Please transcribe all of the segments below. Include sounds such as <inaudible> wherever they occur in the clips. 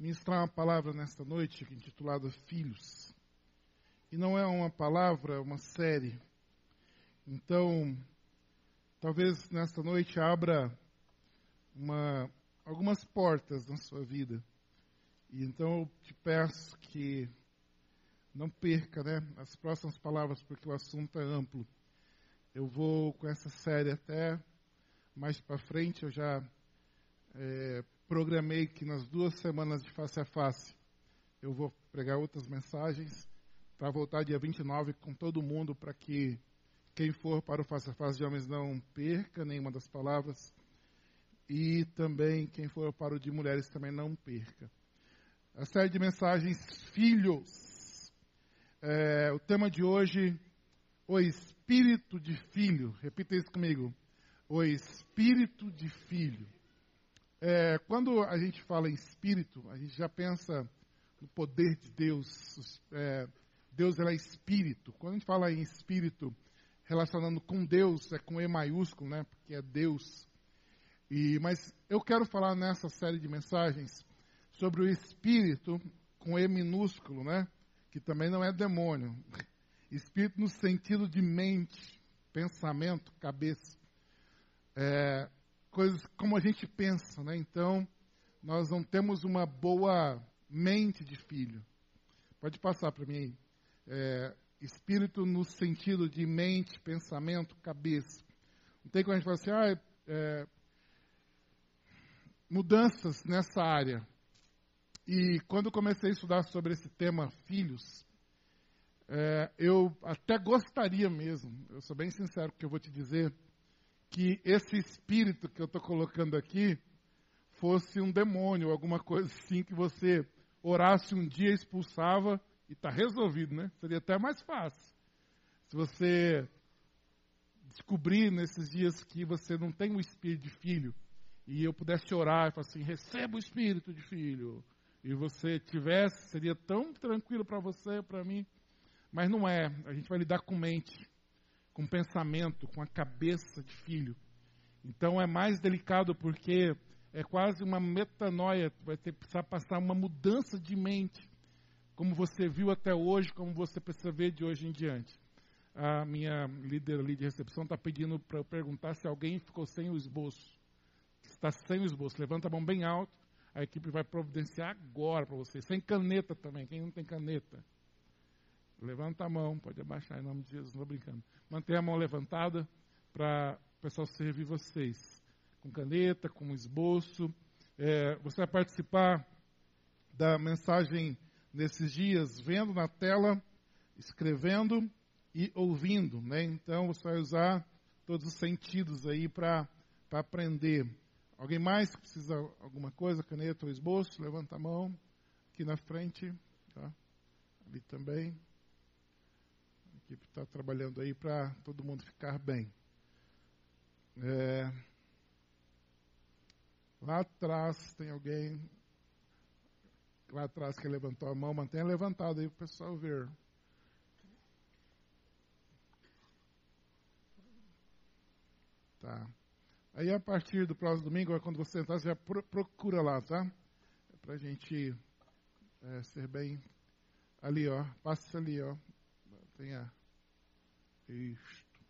ministrar uma palavra nesta noite intitulada Filhos. E não é uma palavra, é uma série. Então, talvez nesta noite abra uma, algumas portas na sua vida. E então eu te peço que não perca né, as próximas palavras, porque o assunto é amplo. Eu vou com essa série até mais para frente, eu já é, programei que nas duas semanas de face a face eu vou pregar outras mensagens para voltar dia 29 com todo mundo para que quem for para o face a face de homens não perca nenhuma das palavras e também quem for para o de mulheres também não perca. A série de mensagens Filhos. É, o tema de hoje, o espírito de filho. Repita isso comigo. O espírito de filho. É, quando a gente fala em espírito, a gente já pensa no poder de Deus. É, Deus é espírito. Quando a gente fala em espírito, relacionando com Deus, é com E maiúsculo, né? Porque é Deus. E, mas eu quero falar nessa série de mensagens sobre o espírito com E minúsculo, né? Que também não é demônio. Espírito no sentido de mente, pensamento, cabeça. É, coisas como a gente pensa, né? Então, nós não temos uma boa mente de filho. Pode passar para mim aí. É, espírito no sentido de mente, pensamento, cabeça. Não tem como a gente falar assim, ah, é, mudanças nessa área. E quando comecei a estudar sobre esse tema, filhos, é, eu até gostaria mesmo, eu sou bem sincero porque eu vou te dizer, que esse espírito que eu estou colocando aqui fosse um demônio, alguma coisa assim que você orasse um dia, expulsava e está resolvido, né? Seria até mais fácil. Se você descobrir nesses dias que você não tem um espírito de filho e eu pudesse orar e falar assim, receba o espírito de filho e você tivesse, seria tão tranquilo para você, para mim. Mas não é. A gente vai lidar com mente com pensamento, com a cabeça de filho. Então é mais delicado porque é quase uma metanoia, vai ter precisar passar uma mudança de mente, como você viu até hoje, como você precisa ver de hoje em diante. A minha líder ali de recepção está pedindo para eu perguntar se alguém ficou sem o esboço. Está sem o esboço. Levanta a mão bem alto. A equipe vai providenciar agora para você. Sem caneta também. Quem não tem caneta? Levanta a mão, pode abaixar em nome de Jesus, não estou brincando. Mantenha a mão levantada para o pessoal servir vocês. Com caneta, com esboço. É, você vai participar da mensagem nesses dias, vendo na tela, escrevendo e ouvindo. Né? Então você vai usar todos os sentidos aí para aprender. Alguém mais que precisa alguma coisa, caneta ou esboço? Levanta a mão aqui na frente. Tá? Ali também equipe está trabalhando aí para todo mundo ficar bem. É, lá atrás tem alguém. Lá atrás que levantou a mão, mantenha levantado aí para o pessoal ver. Tá. Aí a partir do próximo domingo, quando você entrar, você já procura lá, tá? É para a gente é, ser bem. Ali, ó. Passa ali, ó. Tem a. Isto.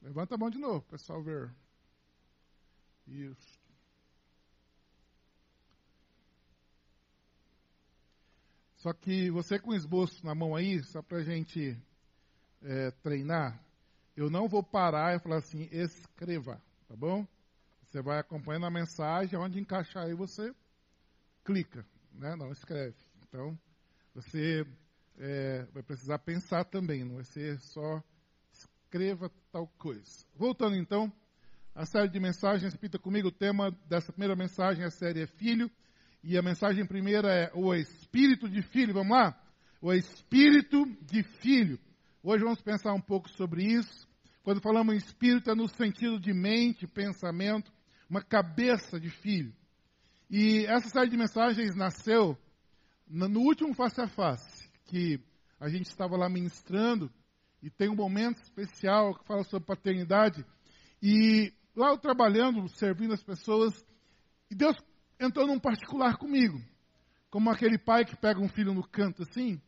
Levanta a mão de novo, pessoal ver. Isso. Só que você com esboço na mão aí, só para a gente é, treinar, eu não vou parar e falar assim, escreva, tá bom? Você vai acompanhando a mensagem, onde encaixar aí você clica, né? Não escreve. Então, você é, vai precisar pensar também, não vai ser só escreva tal coisa. Voltando então à série de mensagens, repita comigo o tema dessa primeira mensagem, a série é Filho, e a mensagem primeira é o Espírito de Filho. Vamos lá? O Espírito de Filho. Hoje vamos pensar um pouco sobre isso. Quando falamos em espírito, é no sentido de mente, pensamento, uma cabeça de filho. E essa série de mensagens nasceu no último face a face, que a gente estava lá ministrando, e tem um momento especial que fala sobre paternidade. E lá eu trabalhando, servindo as pessoas, e Deus entrou num particular comigo. como aquele pai que pega um filho no canto assim.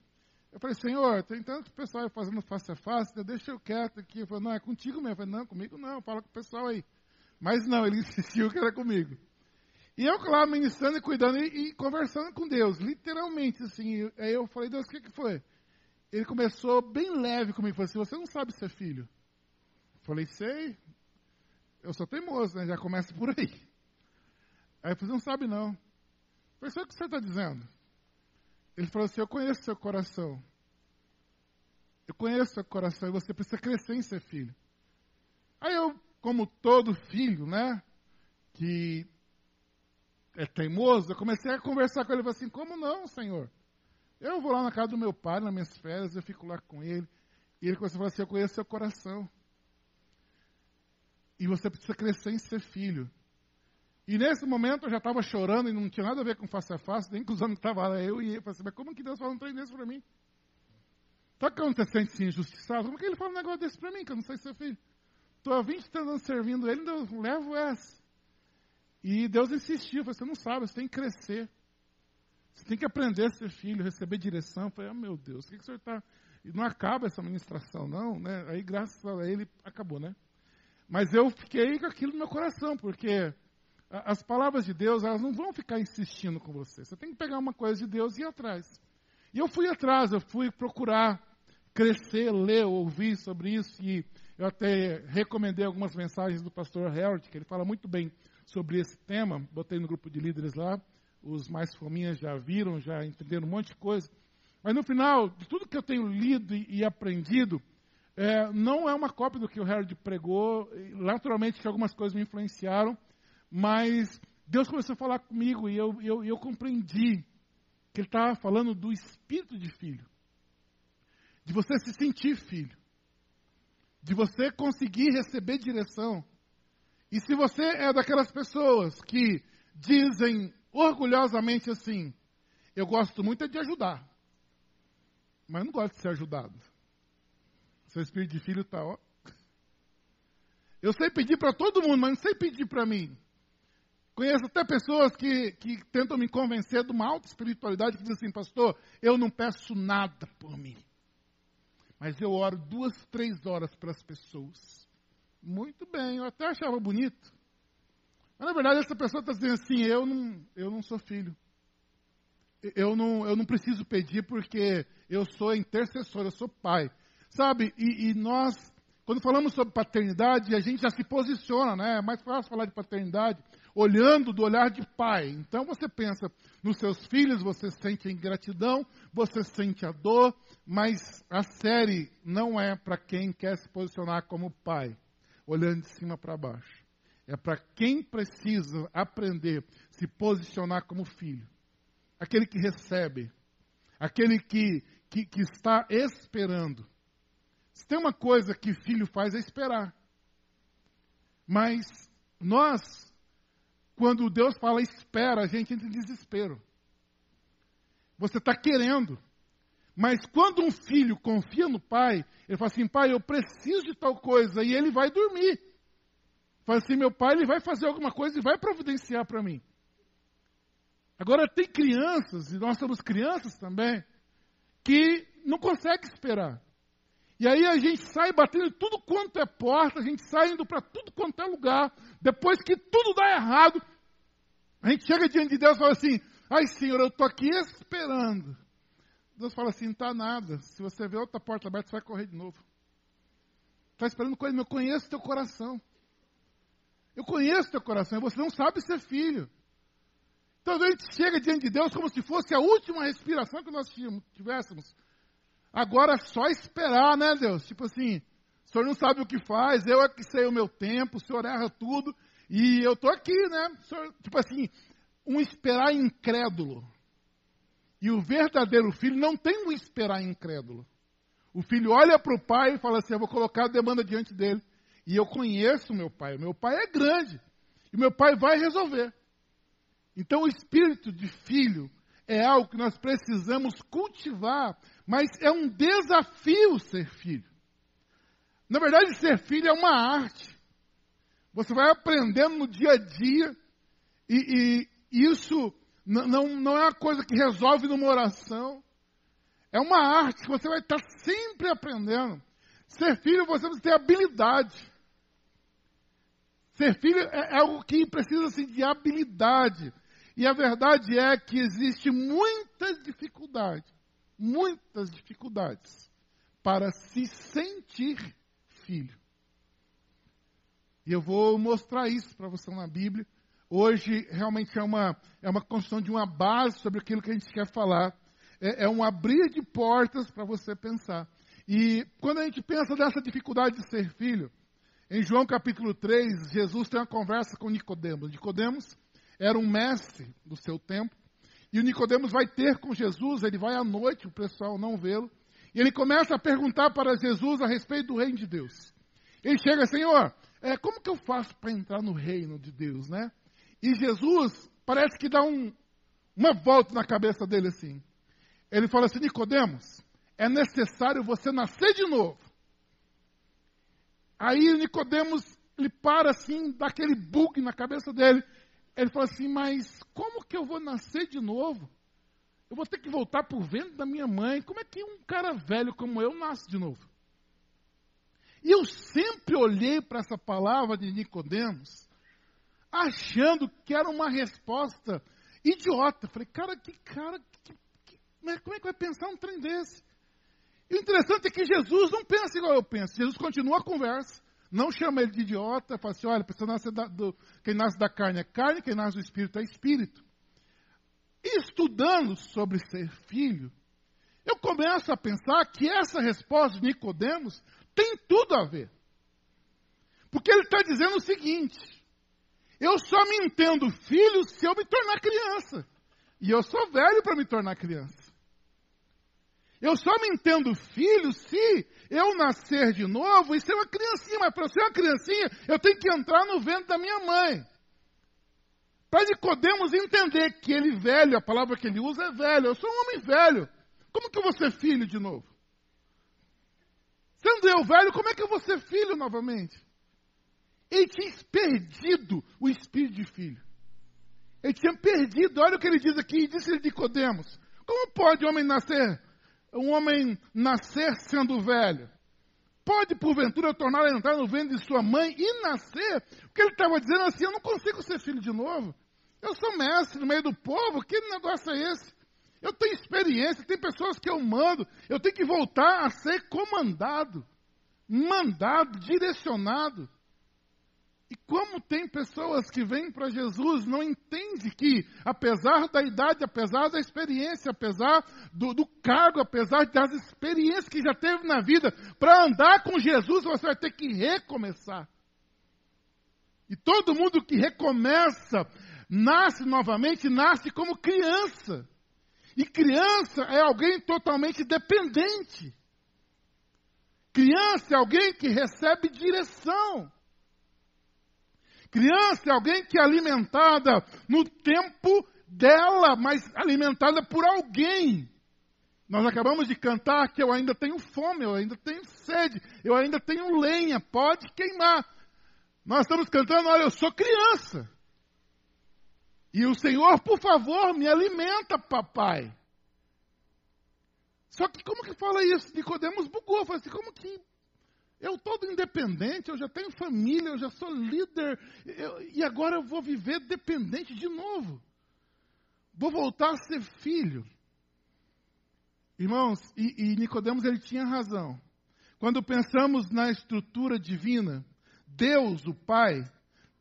Eu falei, Senhor, tem tanto pessoal fazendo face a face, deixa eu quieto aqui. Eu falei, não, é contigo mesmo. Eu falei, não, comigo não, fala com o pessoal aí. Mas não, ele <laughs> insistiu que era comigo. E eu lá ministrando e cuidando e, e conversando com Deus, literalmente assim. Aí eu falei, Deus, o que, que foi? Ele começou bem leve comigo, falou assim, você não sabe ser filho. Eu falei, sei. Eu sou teimoso, né? Já começa por aí. Aí eu falei, não sabe não. Eu falei, o que você está dizendo? Ele falou assim, eu conheço seu coração. Eu conheço seu coração e você precisa crescer em ser filho. Aí eu, como todo filho, né? Que é teimoso, eu comecei a conversar com ele. Falei assim: Como não, Senhor? Eu vou lá na casa do meu pai, nas minhas férias, eu fico lá com ele. E ele começou a falar assim: Eu conheço seu coração. E você precisa crescer em ser filho. E nesse momento eu já estava chorando e não tinha nada a ver com face a face, nem com os homens que estavam lá, eu e ele. Eu falei assim, mas como que Deus fala um trem desse para mim? Sabe quando você se sente assim, injustiçado? Como que ele fala um negócio desse para mim, que eu não sei ser filho? Estou há 20 anos servindo ele, ainda levo essa. E Deus insistiu, você não sabe, você tem que crescer. Você tem que aprender a ser filho, receber direção. Eu falei, oh, meu Deus, o que, que o senhor está. Não acaba essa ministração, não, né? Aí, graças a ele, acabou, né? Mas eu fiquei com aquilo no meu coração, porque as palavras de Deus, elas não vão ficar insistindo com você. Você tem que pegar uma coisa de Deus e ir atrás. E eu fui atrás, eu fui procurar crescer, ler, ouvir sobre isso. E eu até recomendei algumas mensagens do pastor Harold, que ele fala muito bem sobre esse tema, botei no grupo de líderes lá, os mais fominhas já viram, já entenderam um monte de coisa. Mas no final, de tudo que eu tenho lido e, e aprendido, é, não é uma cópia do que o Harold pregou. Naturalmente que algumas coisas me influenciaram, mas Deus começou a falar comigo e eu, eu, eu compreendi que Ele estava falando do espírito de filho. De você se sentir filho. De você conseguir receber direção e se você é daquelas pessoas que dizem orgulhosamente assim: eu gosto muito de ajudar, mas não gosto de ser ajudado. Seu espírito de filho está, ó. Eu sei pedir para todo mundo, mas não sei pedir para mim. Conheço até pessoas que, que tentam me convencer de uma alta espiritualidade que dizem assim, pastor, eu não peço nada por mim. Mas eu oro duas, três horas para as pessoas. Muito bem, eu até achava bonito. Mas na verdade essa pessoa está dizendo assim, eu não, eu não sou filho. Eu não, eu não preciso pedir porque eu sou intercessor, eu sou pai. Sabe, e, e nós, quando falamos sobre paternidade, a gente já se posiciona, né? É mais fácil falar de paternidade olhando do olhar de pai. Então você pensa nos seus filhos, você sente a ingratidão, você sente a dor, mas a série não é para quem quer se posicionar como pai olhando de cima para baixo. É para quem precisa aprender se posicionar como filho. Aquele que recebe. Aquele que, que, que está esperando. Se tem uma coisa que filho faz é esperar. Mas nós, quando Deus fala espera, a gente entra em desespero. Você está querendo. Mas quando um filho confia no pai, ele fala assim: pai, eu preciso de tal coisa, e ele vai dormir. Fala assim: meu pai, ele vai fazer alguma coisa e vai providenciar para mim. Agora, tem crianças, e nós somos crianças também, que não conseguem esperar. E aí a gente sai batendo tudo quanto é porta, a gente sai indo para tudo quanto é lugar. Depois que tudo dá errado, a gente chega diante de Deus e fala assim: ai, Senhor, eu estou aqui esperando. Deus fala assim: não está nada. Se você vê outra porta aberta, você vai correr de novo. Está esperando coisa, eu conheço teu coração. Eu conheço teu coração, você não sabe ser filho. Então a gente chega diante de Deus como se fosse a última respiração que nós tivéssemos. Agora é só esperar, né, Deus? Tipo assim, o senhor não sabe o que faz, eu é que sei o meu tempo, o senhor erra tudo, e eu estou aqui, né? Senhor, tipo assim, um esperar incrédulo. E o verdadeiro filho não tem um esperar incrédulo. O filho olha para o pai e fala assim: Eu vou colocar a demanda diante dele. E eu conheço o meu pai. O meu pai é grande. E o meu pai vai resolver. Então, o espírito de filho é algo que nós precisamos cultivar, mas é um desafio ser filho. Na verdade, ser filho é uma arte. Você vai aprendendo no dia a dia, e, e isso Não, não, é uma coisa que resolve numa oração. É uma arte que você vai estar sempre aprendendo. Ser filho, você precisa ter habilidade. Ser filho é, é algo que precisa assim, de habilidade. E a verdade é que existe muita dificuldade, muitas dificuldades para se sentir filho. E eu vou mostrar isso para você na Bíblia. Hoje realmente é uma, é uma construção de uma base sobre aquilo que a gente quer falar. É, é um abrir de portas para você pensar. E quando a gente pensa nessa dificuldade de ser filho, em João capítulo 3, Jesus tem uma conversa com Nicodemos. Nicodemos era um mestre do seu tempo, e o Nicodemos vai ter com Jesus, ele vai à noite, o pessoal não vê-lo, e ele começa a perguntar para Jesus a respeito do reino de Deus. Ele chega, Senhor, é, como que eu faço para entrar no reino de Deus, né? E Jesus parece que dá um, uma volta na cabeça dele assim. Ele fala assim, Nicodemos, é necessário você nascer de novo. Aí Nicodemos, ele para assim, dá aquele bug na cabeça dele. Ele fala assim, mas como que eu vou nascer de novo? Eu vou ter que voltar o vento da minha mãe. Como é que um cara velho como eu nasce de novo? E eu sempre olhei para essa palavra de Nicodemos, achando que era uma resposta idiota. Falei, cara, que cara, que, que, né, como é que vai pensar um trem desse? O interessante é que Jesus não pensa igual eu penso. Jesus continua a conversa. Não chama ele de idiota, fala assim, olha, nascer da, do, quem nasce da carne é carne, quem nasce do espírito é espírito. E estudando sobre ser filho, eu começo a pensar que essa resposta de Nicodemos tem tudo a ver. Porque ele está dizendo o seguinte: eu só me entendo filho se eu me tornar criança. E eu sou velho para me tornar criança. Eu só me entendo filho se eu nascer de novo e ser uma criancinha. Mas para ser uma criancinha, eu tenho que entrar no ventre da minha mãe. Para Nicodemos entender que ele velho, a palavra que ele usa é velho. Eu sou um homem velho. Como que eu vou ser filho de novo? Sendo eu velho, como é que eu vou ser filho novamente? Ele tinha perdido o espírito de filho. Ele tinha perdido, olha o que ele diz aqui, disse Nicodemos. Como pode o homem nascer um homem nascer sendo velho? Pode, porventura, tornar a entrar no ventre de sua mãe e nascer? O que ele estava dizendo assim, eu não consigo ser filho de novo. Eu sou mestre no meio do povo, que negócio é esse? Eu tenho experiência, tem pessoas que eu mando, eu tenho que voltar a ser comandado, mandado, direcionado. E como tem pessoas que vêm para Jesus, não entende que, apesar da idade, apesar da experiência, apesar do, do cargo, apesar das experiências que já teve na vida, para andar com Jesus você vai ter que recomeçar. E todo mundo que recomeça, nasce novamente, nasce como criança. E criança é alguém totalmente dependente. Criança é alguém que recebe direção. Criança é alguém que é alimentada no tempo dela, mas alimentada por alguém. Nós acabamos de cantar que eu ainda tenho fome, eu ainda tenho sede, eu ainda tenho lenha, pode queimar. Nós estamos cantando, olha, eu sou criança. E o Senhor, por favor, me alimenta, papai. Só que como que fala isso? Nicodemos bugou, falou assim, como que eu todo independente, eu já tenho família, eu já sou líder, eu, e agora eu vou viver dependente de novo. Vou voltar a ser filho. Irmãos, e, e Nicodemos ele tinha razão. Quando pensamos na estrutura divina, Deus, o Pai,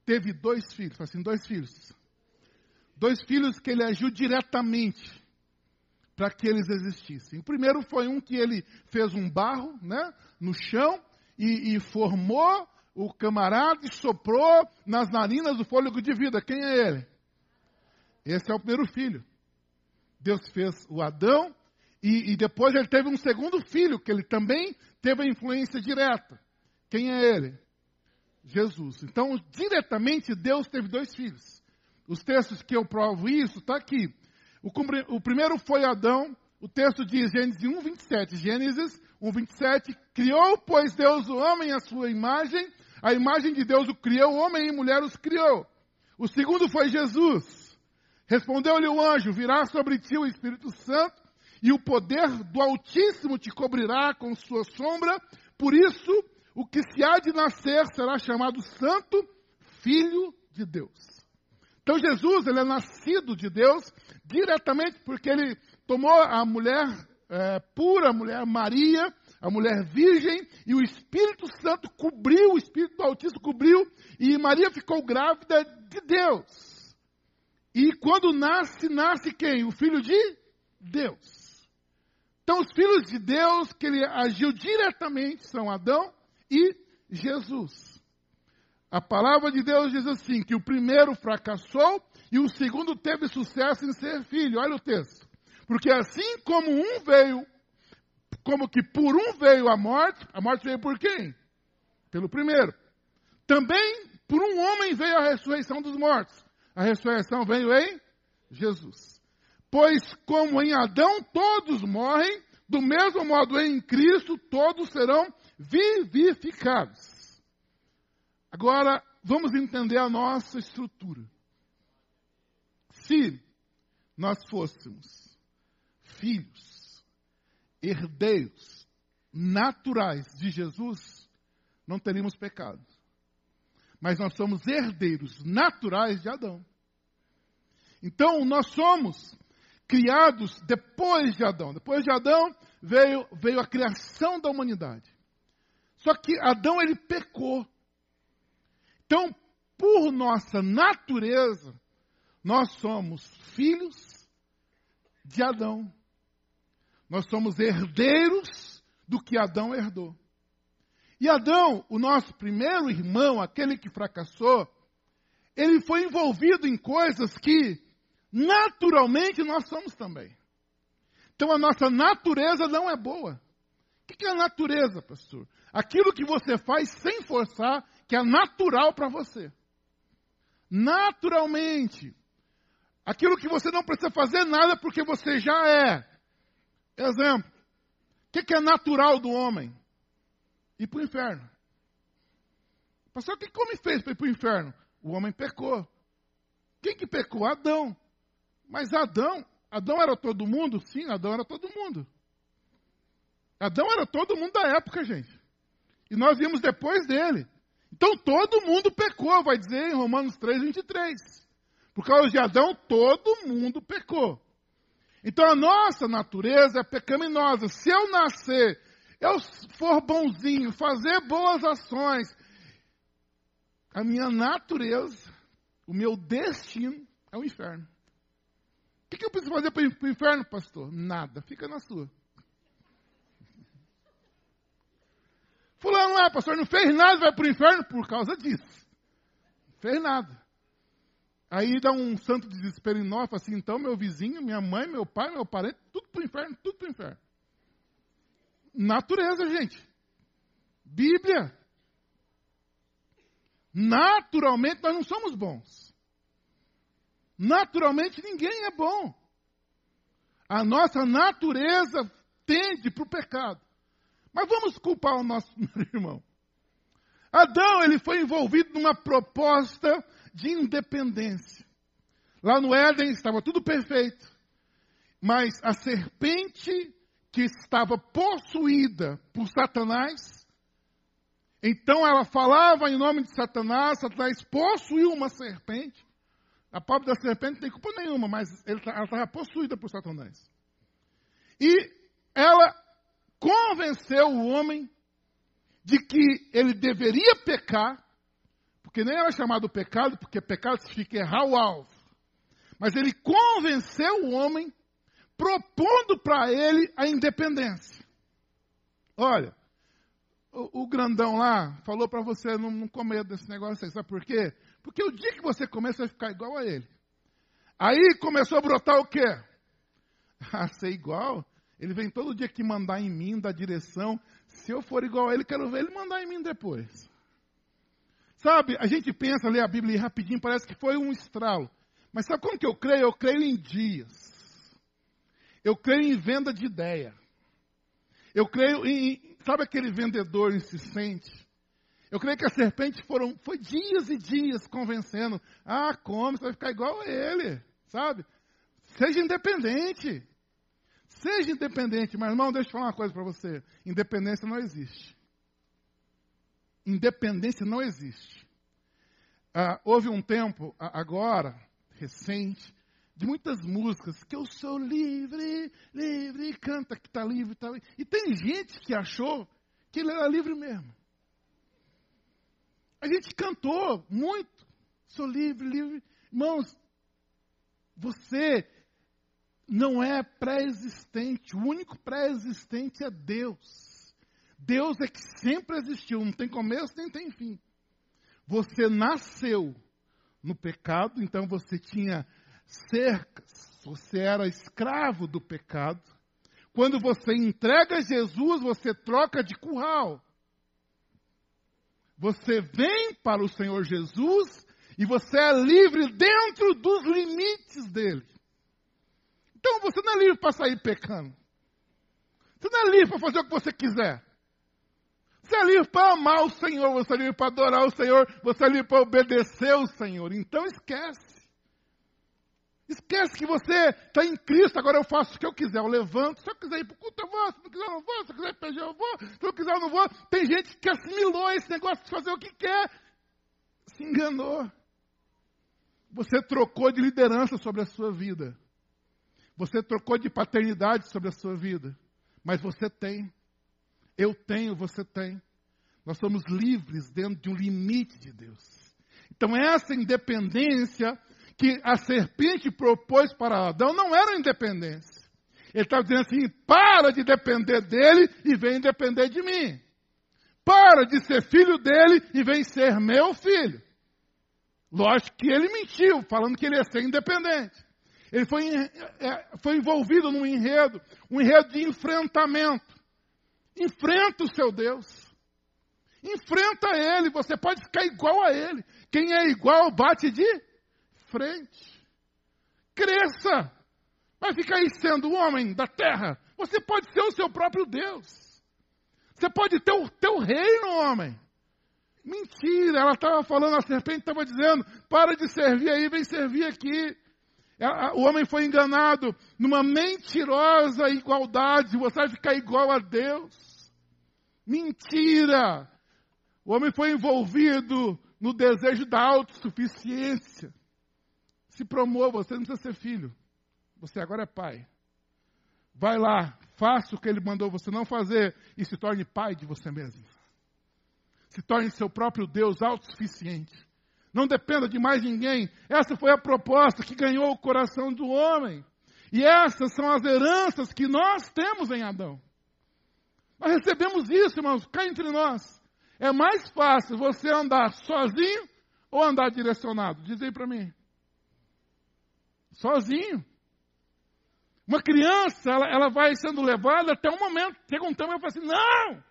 teve dois filhos, assim, dois filhos. Dois filhos que ele agiu diretamente para que eles existissem. O primeiro foi um que ele fez um barro, né, no chão, e, e formou o camarada e soprou nas narinas o fôlego de vida. Quem é ele? Esse é o primeiro filho. Deus fez o Adão e, e, depois ele teve um segundo filho, que ele também teve a influência direta. Quem é ele? Jesus. Então, diretamente, Deus teve dois filhos. Os textos que eu provo isso, está aqui. O, o, primeiro foi Adão, o texto diz, Gênesis 1, 27. Gênesis 1, 27. Criou, pois Deus o homem à sua imagem, a imagem de Deus o criou, homem e mulher os criou. O segundo foi Jesus. Respondeu-lhe o anjo: Virá sobre ti o Espírito Santo, e o poder do Altíssimo te cobrirá com sua sombra. Por isso, o que se há de nascer será chamado Santo Filho de Deus. Então Jesus, ele é nascido de Deus diretamente porque ele tomou a mulher é, pura, a mulher Maria, a mulher virgem, e o Espírito Santo cobriu, o Espírito do Altíssimo cobriu, e Maria ficou grávida de Deus. E quando nasce, nasce quem? O filho de Deus. Então, os filhos de Deus que ele agiu diretamente são Adão e Jesus. A palavra de Deus diz assim: que o primeiro fracassou e o segundo teve sucesso em ser filho. Olha o texto. Porque assim como um veio, como que por um veio a morte, a morte veio por quem? Pelo primeiro. Também por um homem veio a ressurreição dos mortos. A ressurreição veio em Jesus. Pois como em Adão todos morrem, do mesmo modo em Cristo todos serão vivificados. Agora, vamos entender a nossa estrutura. Se nós fôssemos filhos, herdeiros naturais de Jesus, não teríamos pecado. Mas nós somos herdeiros naturais de Adão. Então, nós somos criados depois de Adão. Depois de Adão veio, veio a criação da humanidade. Só que Adão ele pecou. Então, por nossa natureza, nós somos filhos de Adão. Nós somos herdeiros do que Adão herdou. E Adão, o nosso primeiro irmão, aquele que fracassou, ele foi envolvido em coisas que naturalmente nós somos também. Então a nossa natureza não é boa. O que é a natureza, pastor? Aquilo que você faz sem forçar que é natural para você. Naturalmente. Aquilo que você não precisa fazer nada porque você já é. Exemplo. O que, é natural do homem? Ir para o inferno. Pastor, o que, que o homem fez para ir para o inferno? O homem pecou. Quem que pecou? Adão. Mas Adão, Adão era todo mundo? Sim, Adão era todo mundo. Adão era todo mundo da época, gente. E nós vimos depois dele. Então todo mundo pecou, vai dizer em Romanos 3, 23. Por causa de Adão, todo mundo pecou. Então a nossa natureza é pecaminosa. Se eu nascer, eu for bonzinho, fazer boas ações, a minha natureza, o meu destino é o inferno. O que eu preciso fazer para o inferno, pastor? Nada, fica na sua. Fulano lá, pastor, não fez nada, vai para o inferno por causa disso. Não fez nada. Aí dá um santo desespero em nós, assim, então meu vizinho, minha mãe, meu pai, meu parente, tudo para o inferno, tudo para o inferno. Natureza, gente. Bíblia. Naturalmente nós não somos bons. Naturalmente ninguém é bom. A nossa natureza tende para o pecado. Mas vamos culpar o nosso <laughs> irmão. Adão, ele foi envolvido numa proposta de independência. Lá no Éden estava tudo perfeito. Mas a serpente que estava possuída por Satanás, então ela falava em nome de Satanás, Satanás possuiu uma serpente. A pobre da serpente não tem culpa nenhuma, mas ela estava possuída por Satanás. E ela convenceu o homem de que ele deveria pecar, porque nem era chamado pecado, porque pecado significa errar o alvo. Mas ele convenceu o homem, propondo para ele a independência. Olha, o, o grandão lá falou para você não, não comer desse negócio aí, sabe por quê? Porque o dia que você comer, você vai ficar igual a ele. Aí começou a brotar o quê? <laughs> Ah, ser igual? Ele vem todo dia aqui mandar em mim, dar direção. Se eu for igual a ele, quero ver ele mandar em mim depois. Sabe, a gente pensa, lê a Bíblia rapidinho, parece que foi um estralo. Mas sabe como que eu creio? Eu creio em dias. Eu creio em venda de ideia. Eu creio em, sabe aquele vendedor insistente? Eu creio que a serpente foram, foi dias e dias convencendo. Ah, come, você vai ficar igual a ele. sabe? Seja independente. Seja independente, mas irmão, deixa eu falar uma coisa para você. Independência não existe. Independência não existe. Ah, houve um tempo, agora, recente, de muitas músicas que eu sou livre, livre, canta que está livre, está livre. E tem gente que achou que ele era livre mesmo. A gente cantou muito, sou livre, livre. Irmãos, você não é pré-existente, o único pré-existente é Deus. Deus é que sempre existiu, não tem começo nem tem fim. Você nasceu no pecado, então você tinha cercas, você era escravo do pecado. Quando você entrega Jesus, você troca de curral. Você vem para o Senhor Jesus e você é livre dentro dos limites dele. Então você não é livre para sair pecando. Você não é livre para fazer o que você quiser. Você é livre para amar o Senhor, você é livre para adorar o Senhor, você é livre para obedecer o Senhor. Então esquece. Esquece que você está em Cristo, agora eu faço o que eu quiser, eu levanto. Se eu quiser ir para o culto, eu vou. Se não quiser, eu não vou. Se eu quiser para eu vou. Se eu quiser, eu não vou. Tem gente que assimilou esse negócio de fazer o que quer. Se enganou. Você trocou de liderança sobre a sua vida. Você trocou de paternidade sobre a sua vida. Mas você tem. Eu tenho, você tem. Nós somos livres dentro de um limite de Deus. Então, essa independência que a serpente propôs para Adão não era independência. Ele está dizendo assim: para de depender dele e vem depender de mim. Para de ser filho dele e vem ser meu filho. Lógico que ele mentiu, falando que ele ia ser independente. Ele foi, é, foi envolvido num enredo, um enredo de enfrentamento. Enfrenta o seu Deus. Enfrenta ele, você pode ficar igual a ele. Quem é igual bate de frente. Cresça. Vai ficar aí sendo o homem da terra. Você pode ser o seu próprio Deus. Você pode ter o teu reino, homem. Mentira, ela estava falando, a serpente estava dizendo: para de servir aí, vem servir aqui. O homem foi enganado numa mentirosa igualdade, você vai ficar igual a Deus. Mentira! O homem foi envolvido no desejo da autossuficiência se promova, você não precisa ser filho. Você agora é pai. Vai lá, faça o que ele mandou você não fazer e se torne pai de você mesmo. Se torne seu próprio Deus autossuficiente. Não dependa de mais ninguém. Essa foi a proposta que ganhou o coração do homem. E essas são as heranças que nós temos em Adão. Nós recebemos isso, irmãos, cá entre nós. É mais fácil você andar sozinho ou andar direcionado? Diz aí para mim. Sozinho. Uma criança, ela, ela vai sendo levada até um momento, chega um tempo e fala assim, não!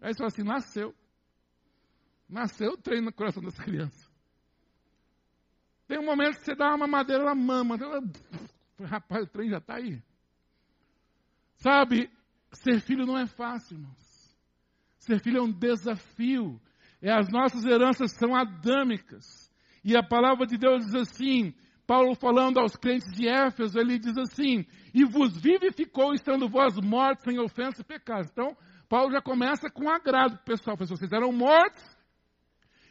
Aí você fala assim, nasceu. Nasceu o treino no coração dessa criança. Tem um momento que você dá uma madeira, ela mama. Ela, rapaz, o trem já está aí. Sabe, ser filho não é fácil, irmãos. Ser filho é um desafio. É, as nossas heranças são adâmicas. E a palavra de Deus diz assim: Paulo falando aos crentes de Éfeso, ele diz assim: E vos vivificou, estando vós mortos sem ofensa e pecado. Então, Paulo já começa com agrado, pessoal. Vocês eram mortos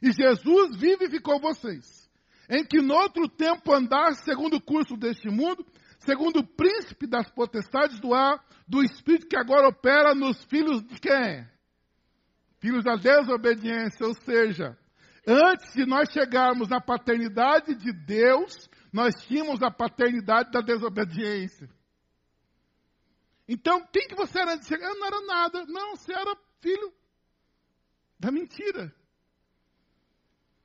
e Jesus vivificou vocês. Em que no outro tempo andasse segundo o curso deste mundo, segundo o príncipe das potestades do ar, do Espírito que agora opera nos filhos de quem? Filhos da desobediência, ou seja, antes de nós chegarmos na paternidade de Deus, nós tínhamos a paternidade da desobediência. Então, quem que você era antes de chegar? Eu não era nada. Não, você era filho da mentira.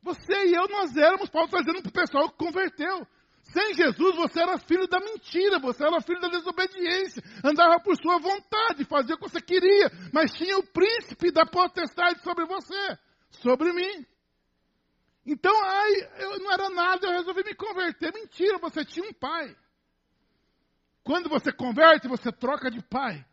Você e eu, nós éramos, Paulo está dizendo para o pessoal que converteu. Sem Jesus, você era filho da mentira, você era filho da desobediência, andava por sua vontade, fazia o que você queria, mas tinha o príncipe da potestade sobre você, sobre mim. Então, ai, eu não era nada, eu resolvi me converter. Mentira, você tinha um pai. Quando você converte, você troca de pai.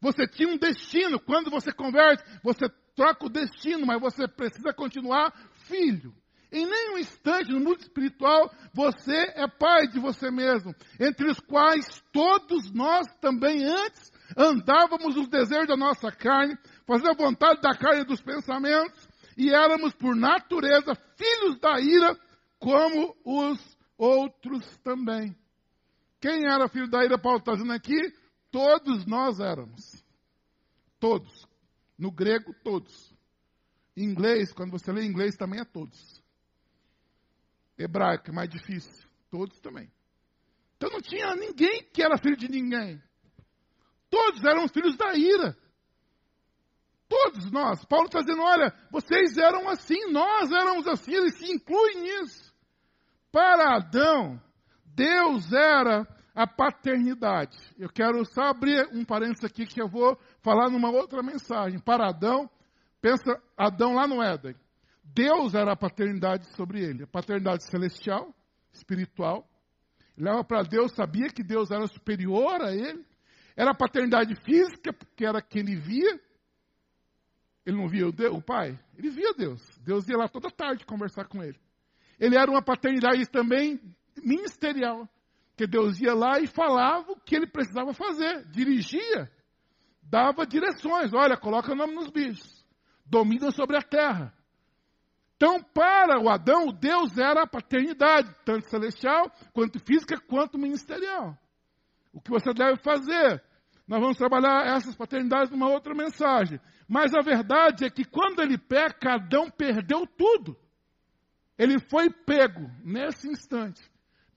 Você tinha um destino. Quando você converte, você troca o destino, mas você precisa continuar filho. Em nenhum instante no mundo espiritual você é pai de você mesmo, entre os quais todos nós também antes andávamos nos desejos da nossa carne, fazendo a vontade da carne e dos pensamentos, e éramos por natureza filhos da ira, como os outros também. Quem era filho da ira, Paulo está dizendo aqui? Todos nós éramos. Todos. No grego, todos. Em inglês, quando você lê inglês, também é todos. Hebraico mais difícil. Todos também. Então não tinha ninguém que era filho de ninguém. Todos eram filhos da ira. Todos nós. Paulo está dizendo: olha, vocês eram assim, nós éramos assim. Ele se inclui nisso. Para Adão, Deus era a paternidade. Eu quero só abrir um parênteses aqui que eu vou falar numa outra mensagem. Para Adão, pensa Adão lá no Éden. Deus era a paternidade sobre ele, a paternidade celestial, espiritual. Ele olhava para Deus, sabia que Deus era superior a ele. Era a paternidade física, porque era quem ele via. Ele não via o, Deus, o pai? Ele via Deus. Deus ia lá toda tarde conversar com ele. Ele era uma paternidade também ministerial. Que Deus ia lá e falava o que ele precisava fazer. Dirigia. Dava direções. Olha, coloca o nome nos bichos. Domina sobre a terra. Então, para o Adão, Deus era a paternidade, tanto celestial, quanto física, quanto ministerial. O que você deve fazer? Nós vamos trabalhar essas paternidades numa outra mensagem. Mas a verdade é que quando ele peca, Adão perdeu tudo. Ele foi pego, nesse instante,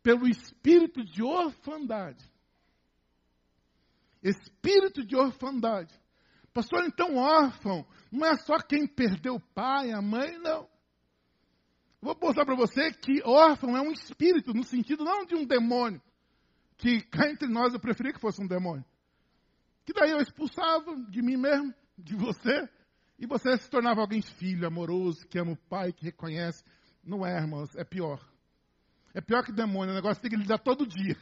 pelo espírito de orfandade. Espírito de orfandade. Pastor, então órfão não é só quem perdeu o pai, a mãe, não. Vou mostrar para você que órfão é um espírito, no sentido não de um demônio, que cá entre nós eu preferia que fosse um demônio. Que daí eu expulsava de mim mesmo, de você, e você se tornava alguém filho, amoroso, que ama o pai, que reconhece. Não é, irmãos, é pior. É pior que demônio, o negócio tem que lidar todo dia.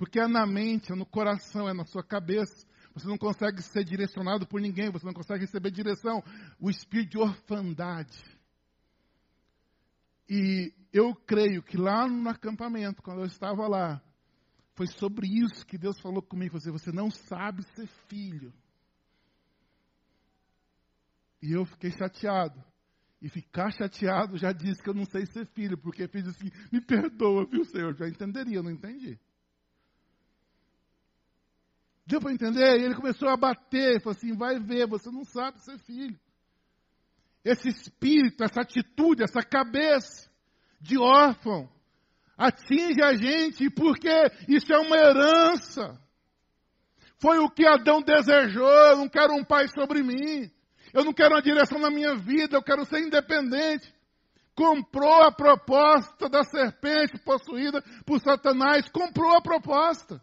Porque é na mente, é no coração, é na sua cabeça. Você não consegue ser direcionado por ninguém, você não consegue receber direção. O espírito de orfandade. E eu creio que lá no acampamento, quando eu estava lá, foi sobre isso que Deus falou comigo. Você, você não sabe ser filho. E eu fiquei chateado. E ficar chateado já disse que eu não sei ser filho, porque fez assim, me perdoa, viu, Senhor? Já entenderia, eu não entendi. Deu para entender? E ele começou a bater, falou assim: vai ver, você não sabe ser filho. Esse espírito, essa atitude, essa cabeça de órfão atinge a gente, porque isso é uma herança. Foi o que Adão desejou, eu não quero um pai sobre mim. Eu não quero uma direção na minha vida, eu quero ser independente. Comprou a proposta da serpente possuída por Satanás, comprou a proposta.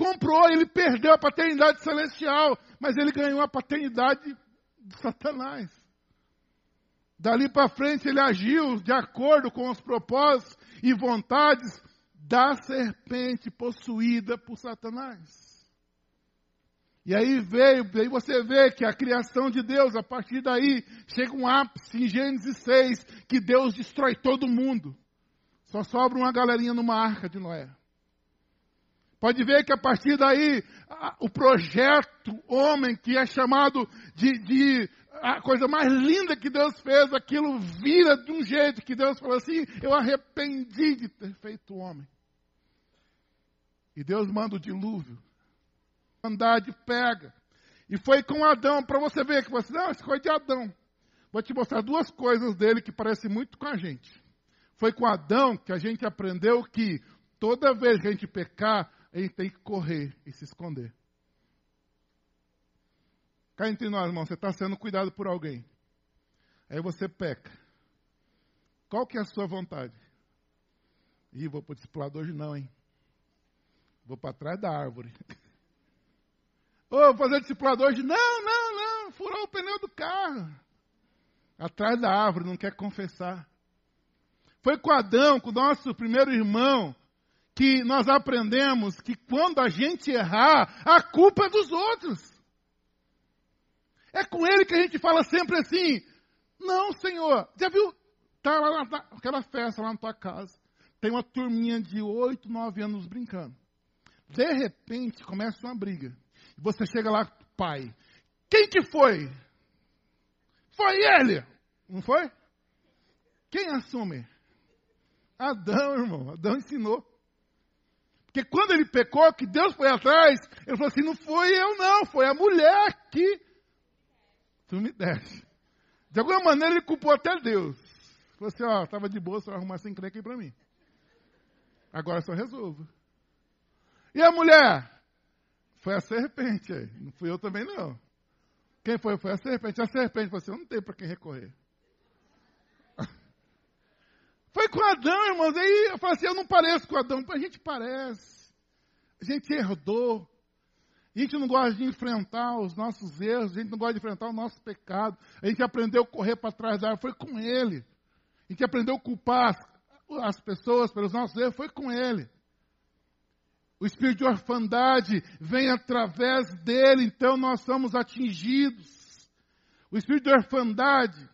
Comprou, ele perdeu a paternidade celestial, mas ele ganhou a paternidade de Satanás. Dali para frente ele agiu de acordo com os propósitos e vontades da serpente possuída por Satanás. E aí veio, aí você vê que a criação de Deus, a partir daí, chega um ápice em Gênesis 6, que Deus destrói todo mundo. Só sobra uma galerinha numa arca de Noé. Pode ver que a partir daí, a, o projeto homem, que é chamado de, de a coisa mais linda que Deus fez, aquilo vira de um jeito que Deus falou assim: eu arrependi de ter feito homem. E Deus manda o dilúvio andade pega. E foi com Adão, para você ver que você, não, isso foi de Adão. Vou te mostrar duas coisas dele que parecem muito com a gente. Foi com Adão que a gente aprendeu que toda vez que a gente pecar, gente tem que correr e se esconder. Cá entre nós, irmão, você está sendo cuidado por alguém. Aí você peca. Qual que é a sua vontade? Ih, vou para o discipulado hoje não, hein? Vou para trás da árvore. <laughs> Ô, oh, fazer discipulado hoje. Não, não, não. Furou o pneu do carro. Atrás da árvore, não quer confessar. Foi com Adão, com o nosso primeiro irmão, que nós aprendemos que quando a gente errar, a culpa é dos outros. É com ele que a gente fala sempre assim: Não, Senhor. Já viu? Tá lá naquela festa lá na tua casa. Tem uma turminha de 8, 9 anos brincando. De repente, começa uma briga. Você chega lá, pai. Quem que foi? Foi ele! Não foi? Quem assume? Adão, irmão. Adão ensinou. Porque quando ele pecou, que Deus foi atrás, ele falou assim: não foi eu, não, foi a mulher que tu me deste. De alguma maneira ele culpou até Deus. Falou assim: ó, estava de boa, só arrumar sem crer aqui para mim. Agora só resolvo. E a mulher? Foi a serpente aí. Não fui eu também, não. Quem foi? Foi a serpente. A serpente falou assim: eu não tenho para quem recorrer. Foi com Adão, irmãos. Aí eu falei assim: eu não pareço com Adão. A gente parece. A gente herdou. A gente não gosta de enfrentar os nossos erros. A gente não gosta de enfrentar o nosso pecado. A gente aprendeu a correr para trás da árvore. Foi com ele. A gente aprendeu a culpar as pessoas pelos nossos erros. Foi com ele. O espírito de orfandade vem através dele, então nós somos atingidos. O espírito de orfandade,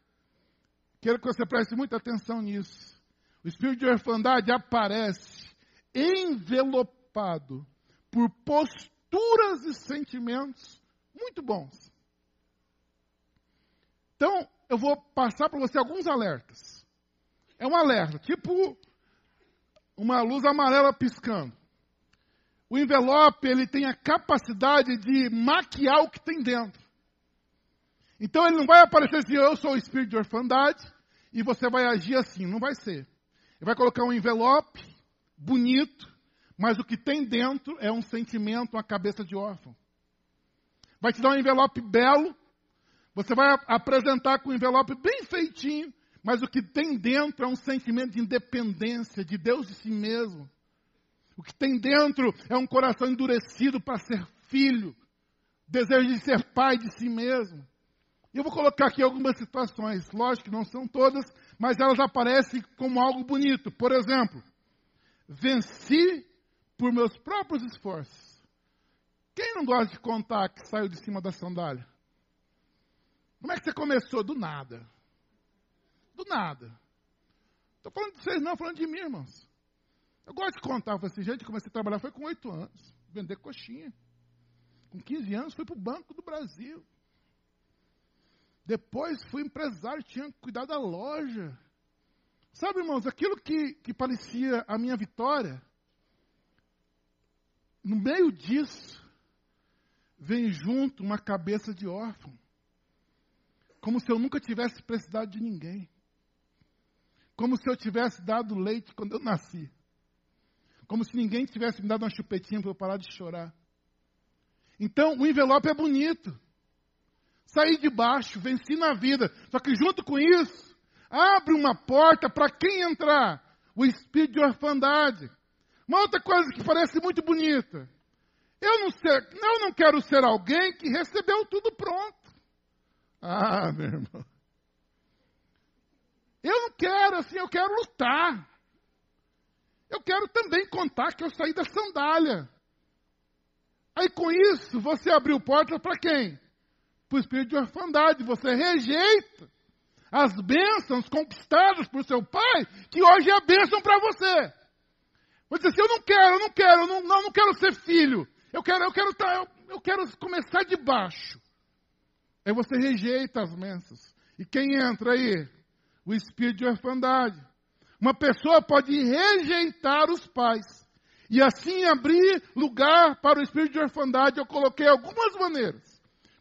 quero que você preste muita atenção nisso. O espírito de orfandade aparece envelopado por posturas e sentimentos muito bons. Então, eu vou passar para você alguns alertas. É um alerta, tipo uma luz amarela piscando. O envelope, ele tem a capacidade de maquiar o que tem dentro. Então ele não vai aparecer assim, eu sou o espírito de orfandade, e você vai agir assim, não vai ser. Ele vai colocar um envelope bonito, mas o que tem dentro é um sentimento, uma cabeça de órfão. Vai te dar um envelope belo, você vai apresentar com um envelope bem feitinho, mas o que tem dentro é um sentimento de independência, de Deus de si mesmo. O que tem dentro é um coração endurecido para ser filho, desejo de ser pai de si mesmo. Eu vou colocar aqui algumas situações, lógico que não são todas, mas elas aparecem como algo bonito. Por exemplo, venci por meus próprios esforços. Quem não gosta de contar que saiu de cima da sandália? Como é que você começou? Do nada. Do nada. Estou falando de vocês, não, falando de mim, irmãos. Eu gosto de contar. Eu falei assim, gente, comecei a trabalhar foi com oito anos. Vender coxinha. Com 15 anos fui para o Banco do Brasil. Depois fui empresário, tinha que cuidar da loja. Sabe, irmãos, aquilo que, que parecia a minha vitória, no meio disso, vem junto uma cabeça de órfão. Como se eu nunca tivesse precisado de ninguém. Como se eu tivesse dado leite quando eu nasci. Como se ninguém tivesse me dado uma chupetinha para eu parar de chorar. Então, o envelope é bonito saí de baixo, venci na vida. Só que junto com isso, abre uma porta para quem entrar? O espírito de orfandade. Uma outra coisa que parece muito bonita. Eu não, ser, eu não quero ser alguém que recebeu tudo pronto. Ah, meu irmão. Eu não quero assim, eu quero lutar. Eu quero também contar que eu saí da sandália. Aí com isso, você abriu porta para quem? Para o espírito de orfandade. Você rejeita as bênçãos conquistadas por seu pai, que hoje é bênção para você. Você diz assim, eu não quero, eu não quero, eu não, não, não quero ser filho. Eu quero, eu quero, tá, eu, eu quero começar de baixo. Aí você rejeita as bênçãos. E quem entra aí? O espírito de orfandade. Uma pessoa pode rejeitar os pais e assim abrir lugar para o espírito de orfandade. Eu coloquei algumas maneiras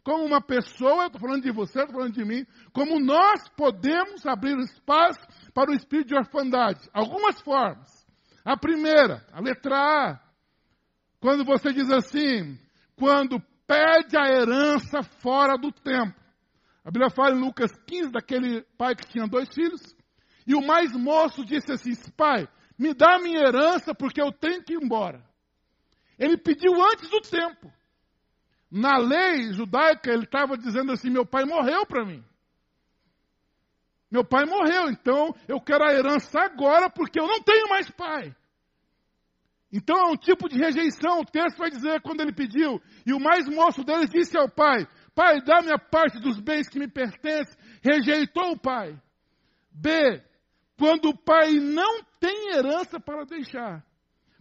como uma pessoa, eu estou falando de você, estou falando de mim, como nós podemos abrir espaço para o espírito de orfandade. Algumas formas. A primeira, a letra A, quando você diz assim, quando pede a herança fora do tempo. A Bíblia fala em Lucas 15 daquele pai que tinha dois filhos, e o mais moço disse assim: Pai, me dá minha herança porque eu tenho que ir embora. Ele pediu antes do tempo. Na lei judaica, ele estava dizendo assim: meu pai morreu para mim. Meu pai morreu, então eu quero a herança agora porque eu não tenho mais pai. Então é um tipo de rejeição. O texto vai dizer quando ele pediu. E o mais moço deles disse ao pai: Pai, dá-me a parte dos bens que me pertencem. Rejeitou o pai. B. quando o pai não tem herança para deixar.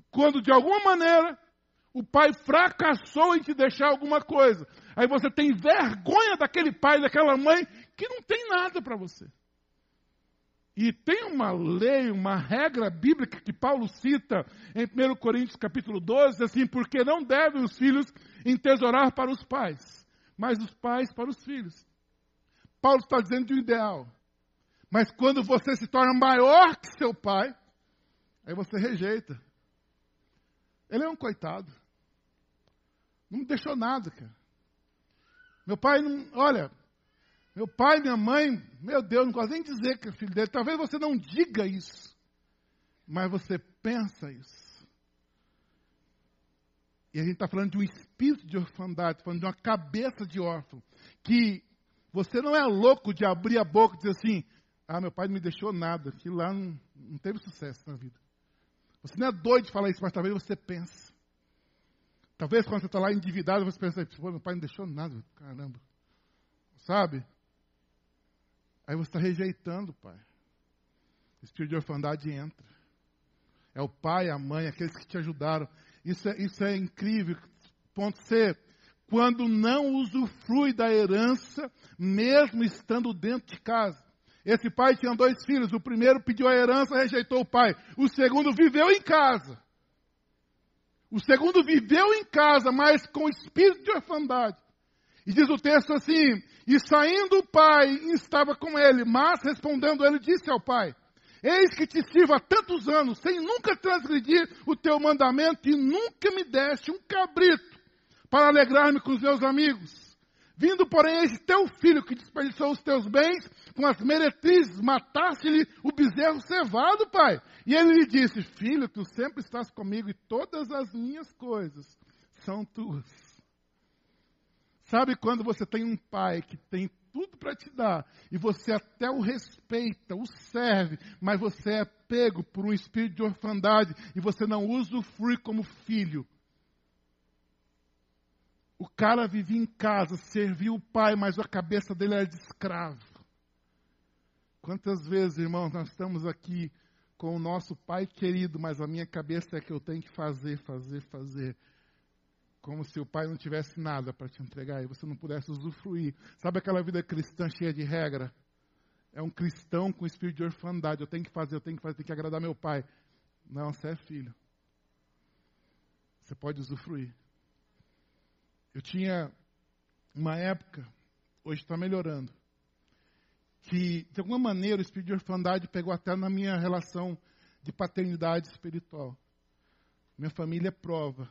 Quando de alguma maneira o pai fracassou em te deixar alguma coisa. Aí você tem vergonha daquele pai, daquela mãe que não tem nada para você. E tem uma lei, uma regra bíblica que Paulo cita em 1 Coríntios capítulo 12, assim, porque não devem os filhos entesourar para os pais, mas os pais para os filhos. Paulo está dizendo de um ideal. Mas quando você se torna maior que seu pai, aí você rejeita. Ele é um coitado. Não deixou nada, cara. Meu pai não. Olha, meu pai, minha mãe, meu Deus, não gosto nem dizer que é filho dele. Talvez você não diga isso, mas você pensa isso. E a gente está falando de um espírito de orfandade, falando de uma cabeça de órfão. Que você não é louco de abrir a boca e dizer assim: ah, meu pai não me deixou nada, que lá não, não teve sucesso na vida. Você não é doido de falar isso, mas talvez você pense. Talvez quando você está lá endividado, você pensa, pô, meu pai não deixou nada, caramba. Sabe? Aí você está rejeitando o pai. O espírito de orfandade entra. É o pai, a mãe, aqueles que te ajudaram. Isso é, isso é incrível. Ponto C. Quando não usufrui da herança, mesmo estando dentro de casa. Esse pai tinha dois filhos. O primeiro pediu a herança, rejeitou o pai. O segundo viveu em casa. O segundo viveu em casa, mas com espírito de orfandade. E diz o texto assim: E saindo o pai, estava com ele, mas respondendo ele, disse ao pai: Eis que te sirvo há tantos anos, sem nunca transgredir o teu mandamento, e nunca me deste um cabrito para alegrar-me com os meus amigos. Vindo, porém, esse teu filho que desperdiçou os teus bens com as meretrizes, mataste-lhe o bezerro cevado, pai. E ele lhe disse: Filho, tu sempre estás comigo e todas as minhas coisas são tuas. Sabe quando você tem um pai que tem tudo para te dar e você até o respeita, o serve, mas você é pego por um espírito de orfandade e você não usufrui como filho? O cara vivia em casa, servia o pai, mas a cabeça dele era de escravo. Quantas vezes, irmãos, nós estamos aqui com o nosso pai querido, mas a minha cabeça é que eu tenho que fazer, fazer, fazer como se o pai não tivesse nada para te entregar e você não pudesse usufruir. Sabe aquela vida cristã cheia de regra? É um cristão com espírito de orfandade. Eu tenho que fazer, eu tenho que fazer, tenho que agradar meu pai. Não, você é filho. Você pode usufruir. Eu tinha uma época, hoje está melhorando, que de alguma maneira o espírito de orfandade pegou até na minha relação de paternidade espiritual. Minha família é prova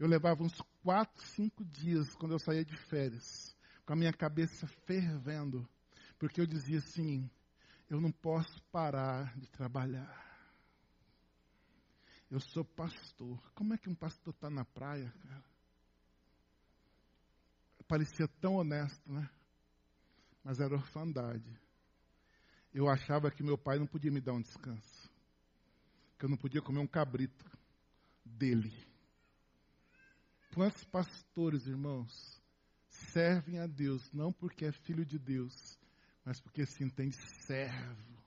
eu levava uns quatro, cinco dias quando eu saía de férias, com a minha cabeça fervendo, porque eu dizia assim: eu não posso parar de trabalhar. Eu sou pastor. Como é que um pastor está na praia, cara? Parecia tão honesto, né? Mas era orfandade. Eu achava que meu pai não podia me dar um descanso. Que eu não podia comer um cabrito dele. Quantos pastores, irmãos, servem a Deus não porque é filho de Deus, mas porque se entende servo,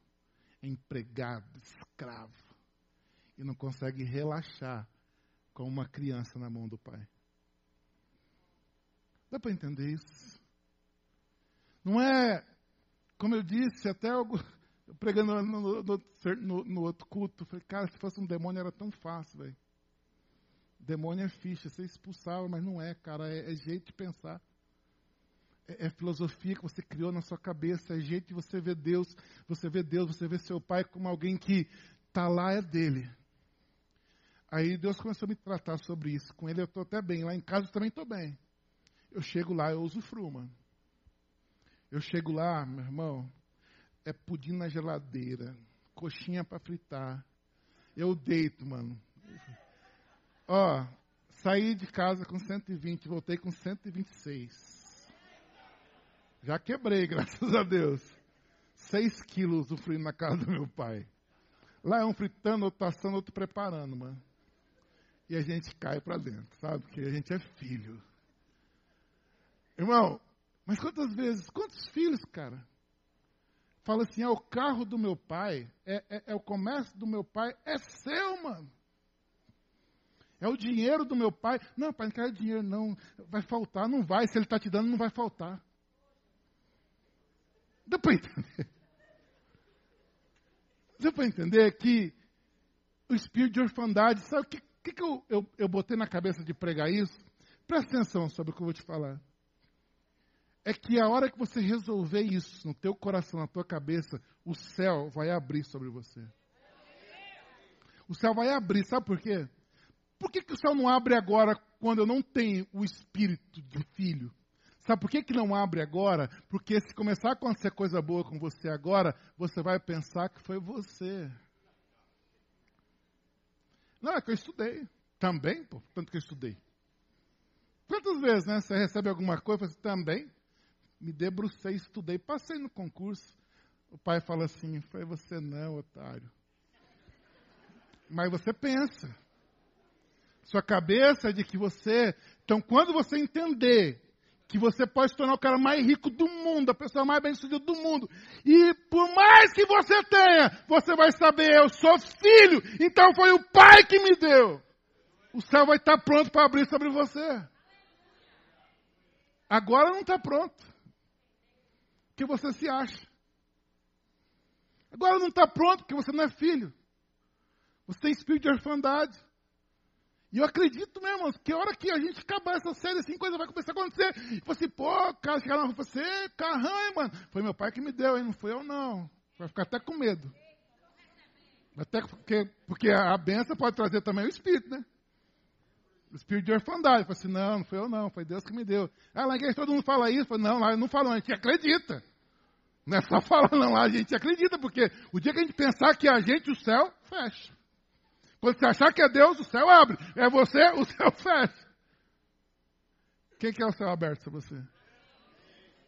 empregado, escravo, e não consegue relaxar com uma criança na mão do pai. Dá para entender isso? Não é, como eu disse, até algo, <laughs> pregando no, no, no, outro culto, falei, cara, se fosse um demônio era tão fácil, velho. Demônio é ficha, você expulsava, mas não é, cara, é, é jeito de pensar. É, é, filosofia que você criou na sua cabeça, é jeito de você ver Deus, você vê Deus, você vê seu pai como alguém que está lá é dele. Aí Deus começou a me tratar sobre isso. Com ele eu estou até bem, lá em casa eu também estou bem. Eu chego lá, eu usufruo, mano. Eu chego lá, meu irmão, é pudim na geladeira, coxinha para fritar. Eu deito, mano. Ó, saí de casa com 120, voltei com 126. Já quebrei, <laughs> graças a Deus. 6 quilos usufruindo na casa do meu pai. Lá é um fritando, outro passando, outro preparando, mano. E a gente cai para dentro, sabe? Porque a gente é filho. Irmão, mas quantas vezes, quantos filhos, cara? fala assim: é o carro do meu pai, é, é, é o comércio do meu pai, é seu, mano. É o dinheiro do meu pai. Não, pai, não quero dinheiro, não. Vai faltar, não vai. Se ele está te dando, não vai faltar. Deu para entender? Deu para entender que o espírito de orfandade, sabe o que, que, que eu, eu, eu botei na cabeça de pregar isso? Presta atenção sobre o que eu vou te falar. É que a hora que você resolver isso no teu coração, na tua cabeça, o céu vai abrir sobre você. O céu vai abrir, sabe por quê? Por que, que o céu não abre agora quando eu não tenho o espírito de filho? Sabe por que, que não abre agora? Porque se começar a acontecer coisa boa com você agora, você vai pensar que foi você. Não, é que eu estudei. Também, pô, tanto que eu estudei. Quantas vezes, né? Você recebe alguma coisa, você também me debrucei, estudei, passei no concurso. O pai fala assim, foi você não, otário. Mas você pensa sua cabeça de que você. Então, quando você entender que você pode se tornar o cara mais rico do mundo, a pessoa mais bem-sucedida do mundo, e por mais que você tenha, você vai saber, eu sou filho, então foi o pai que me deu. O céu vai estar pronto para abrir sobre você. Agora não está pronto. Porque você se acha. Agora não está pronto porque você não é filho. Você tem espírito de orfandade. E eu acredito mesmo, irmãos, que a hora que a gente acabar essa série, assim, coisa vai começar a acontecer. E você, assim, pô, cara, chegar lá, você, carrão, hein, mano. Foi meu pai que me deu, hein? Não foi eu, não. Vai ficar até com medo. Até porque, porque a benção pode trazer também o espírito, né? O espírito de orfandade. Falei assim, não, não foi eu, não. Foi Deus que me deu. Ah, lá igreja todo mundo fala isso. Falei, não, lá não falou, a gente acredita. Não é só <laughs> falar, não, lá a gente acredita, porque o dia que a gente pensar que é a gente, o céu fecha. Quando você achar que é Deus, o céu abre. É você, o <laughs> céu fecha. Quem que é o céu aberto para você? O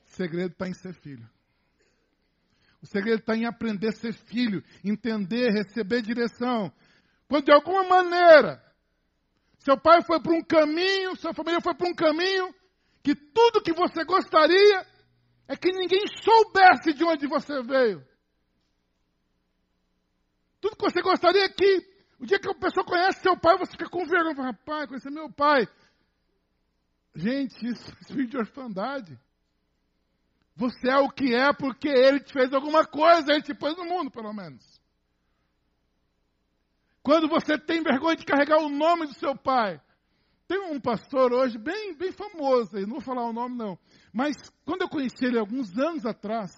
segredo está em ser filho. O segredo está em aprender a ser filho, entender, receber direção. Quando de alguma maneira seu pai foi para um caminho, sua família foi para um caminho, que tudo que você gostaria é que ninguém soubesse de onde você veio. Tudo que você gostaria é que o dia que a pessoa conhece seu pai, você fica com vergonha. Rapaz, conhecer meu pai. Gente, isso é espírito de orfandade. Você é o que é porque ele te fez alguma coisa, ele te pôs no mundo, pelo menos. Quando você tem vergonha de carregar o nome do seu pai. Tem um pastor hoje bem, bem famoso, não vou falar o nome não, mas quando eu conheci ele alguns anos atrás,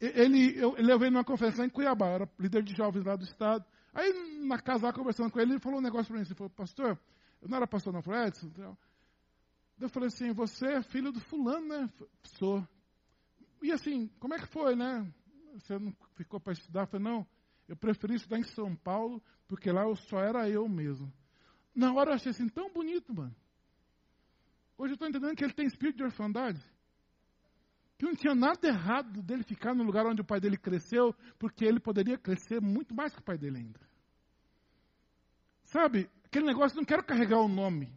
ele, eu, ele levei numa conferência em Cuiabá, era líder de jovens lá do estado, Aí, na casa lá, conversando com ele, ele falou um negócio para mim. Ele falou, pastor, eu não era pastor não, eu falei, Edson. Então. Eu falei assim, você é filho do fulano, né? Sou. E assim, como é que foi, né? Você não ficou para estudar? Eu falei, não, eu preferi estudar em São Paulo, porque lá eu só era eu mesmo. Na hora eu achei assim, tão bonito, mano. Hoje eu estou entendendo que ele tem espírito de orfandade. Que não tinha nada errado dele ficar no lugar onde o pai dele cresceu, porque ele poderia crescer muito mais que o pai dele ainda. Sabe, aquele negócio, não quero carregar o nome.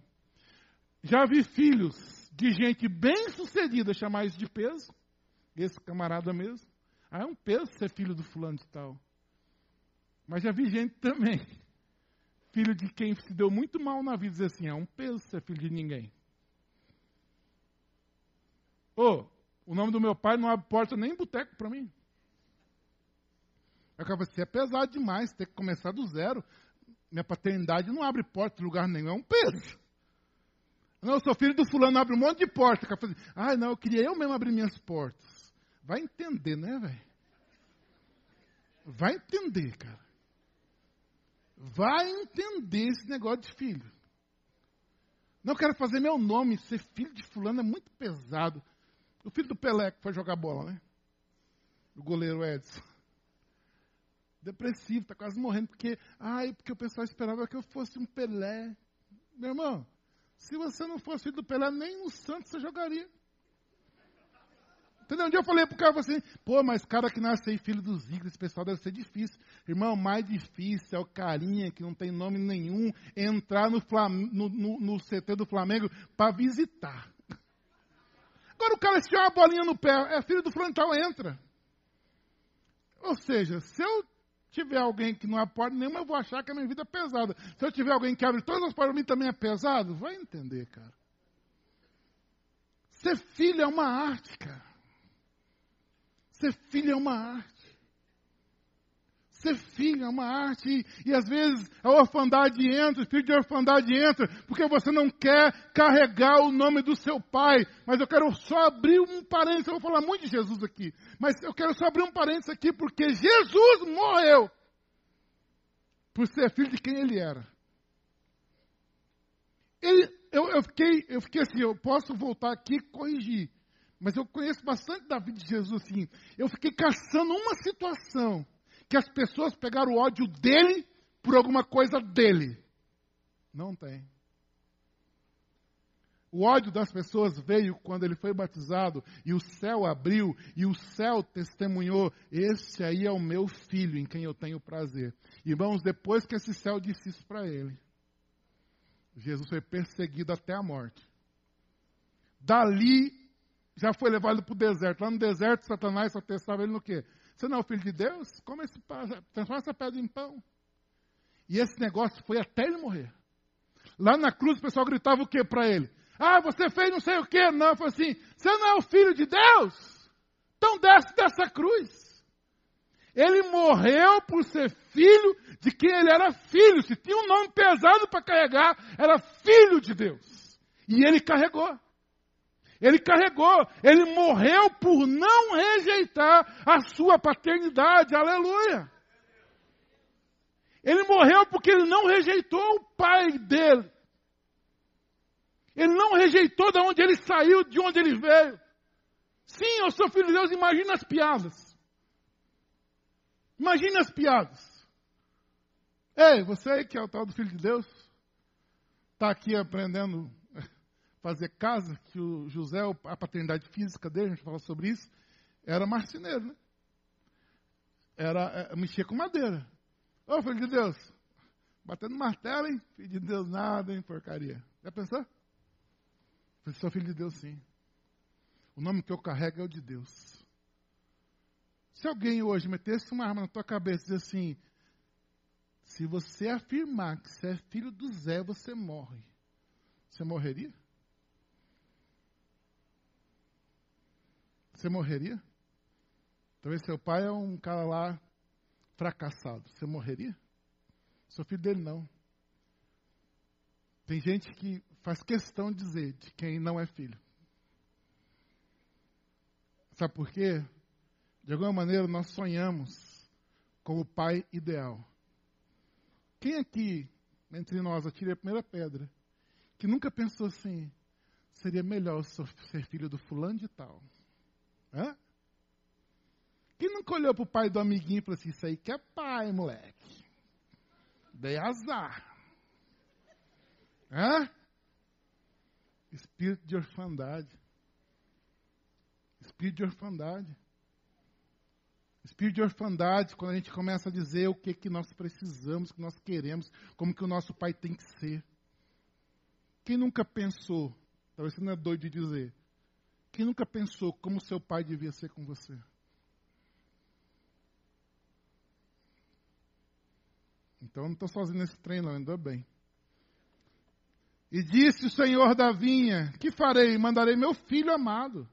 Já vi filhos de gente bem sucedida chamar isso de peso. Esse camarada mesmo. Ah, é um peso ser filho do fulano de tal. Mas já vi gente também, filho de quem se deu muito mal na vida, dizer assim, é um peso ser filho de ninguém. Ô, oh, o nome do meu pai não abre porta nem boteco para mim. Eu acabo assim, é pesado demais, ter que começar do zero. Minha paternidade não abre porta em lugar nenhum, é um peso. Não, eu sou filho do fulano, abre um monte de porta. Assim, ah, não, eu queria eu mesmo abrir minhas portas. Vai entender, né, velho? Vai entender, cara. Vai entender esse negócio de filho. Não quero fazer meu nome, ser filho de fulano é muito pesado. O filho do Pelé que foi jogar bola, né? O goleiro Edson. Depressivo, está quase morrendo, porque, ai, porque o pessoal esperava que eu fosse um Pelé. Meu irmão, se você não fosse filho do Pelé, nem no Santos você jogaria. Entendeu? Um dia eu falei pro cara assim, pô, mas cara que nasce aí, filho dos Igres, esse pessoal deve ser difícil. Irmão, mais difícil é o carinha que não tem nome nenhum entrar no, Flam no, no, no CT do Flamengo para visitar. Agora o cara se tiver uma bolinha no pé, é filho do frontal, entra. Ou seja, se eu tiver alguém que não abre porta nenhuma, eu vou achar que a minha vida é pesada. Se eu tiver alguém que abre todas as portas para mim também é pesado, vai entender, cara. Ser filho é uma arte, cara. Ser filho é uma arte. Ser filho é uma arte. E, e, às vezes a orfandade entra, o espírito de orfandade entra, porque você não quer carregar o nome do seu pai. Mas eu quero só abrir um parênteses. Eu vou falar muito de Jesus aqui. Mas eu quero só abrir um parênteses aqui, porque Jesus morreu por ser filho de quem ele era. Ele, eu, eu, fiquei, eu fiquei assim, eu posso voltar aqui e corrigir. Mas eu conheço bastante da vida de Jesus assim. Eu fiquei caçando uma situação que as pessoas pegaram o ódio dele por alguma coisa dele. Não tem. O ódio das pessoas veio quando ele foi batizado e o céu abriu e o céu testemunhou: Esse aí é o meu filho em quem eu tenho prazer. Irmãos, depois que esse céu disse isso para ele, Jesus foi perseguido até a morte. Dali já foi levado para o deserto. Lá no deserto, Satanás só testava ele no quê? Você não é o filho de Deus? Come esse, transforma essa pedra em pão. E esse negócio foi até ele morrer. Lá na cruz o pessoal gritava o que para ele? Ah, você fez não sei o que. Não, foi assim, você não é o filho de Deus? Então desce dessa cruz. Ele morreu por ser filho de quem ele era filho. Se tinha um nome pesado para carregar, era filho de Deus. E ele carregou. Ele carregou, ele morreu por não rejeitar a sua paternidade, aleluia. Ele morreu porque ele não rejeitou o pai dele. Ele não rejeitou de onde ele saiu, de onde ele veio. Sim, eu sou filho de Deus, imagina as piadas. Imagina as piadas. Ei, você que é o tal do filho de Deus, está aqui aprendendo fazer casa, que o José, a paternidade física dele, a gente fala sobre isso, era marceneiro, né? Era, é, mexia com madeira. Ô, filho de Deus, batendo martelo, hein? Filho de Deus, nada, hein, porcaria. Já pensou? Eu sou filho de Deus, sim. O nome que eu carrego é o de Deus. Se alguém hoje metesse uma arma na tua cabeça e dizer assim, se você afirmar que você é filho do Zé, você morre. Você morreria? Você morreria? Talvez seu pai é um cara lá fracassado. Você morreria? Sou filho dele, não. Tem gente que faz questão de dizer de quem não é filho. Sabe por quê? De alguma maneira nós sonhamos com o pai ideal. Quem aqui, entre nós, atire a primeira pedra, que nunca pensou assim, seria melhor ser filho do fulano de tal? Hã? Quem nunca olhou para o pai do amiguinho e falou assim: Isso aí que é pai, moleque. Dei azar. Hã? Espírito de orfandade. Espírito de orfandade. Espírito de orfandade, quando a gente começa a dizer o que, que nós precisamos, o que nós queremos, como que o nosso pai tem que ser. Quem nunca pensou, talvez você não é doido de dizer, quem nunca pensou como seu pai devia ser com você? Então eu não estou sozinho nesse trem, não, ainda bem. E disse o Senhor da vinha: Que farei? Mandarei meu filho amado.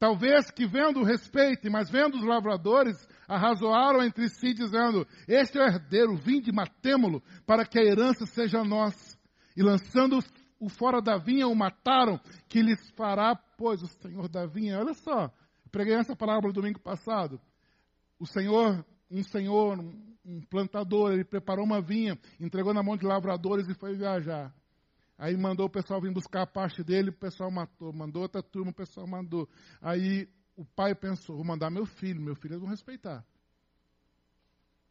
Talvez que vendo o respeito, mas vendo os lavradores, arrazoaram entre si, dizendo: Este é o herdeiro, vinde, matemo-lo, para que a herança seja nossa. E lançando o fora da vinha o mataram, que lhes fará, pois, o Senhor da vinha. Olha só, preguei essa palavra domingo passado. O Senhor, um senhor, um plantador, ele preparou uma vinha, entregou na mão de lavradores e foi viajar. Aí mandou o pessoal vir buscar a parte dele, o pessoal matou. Mandou outra turma, o pessoal mandou. Aí o pai pensou, vou mandar meu filho, meu filho eles vão respeitar.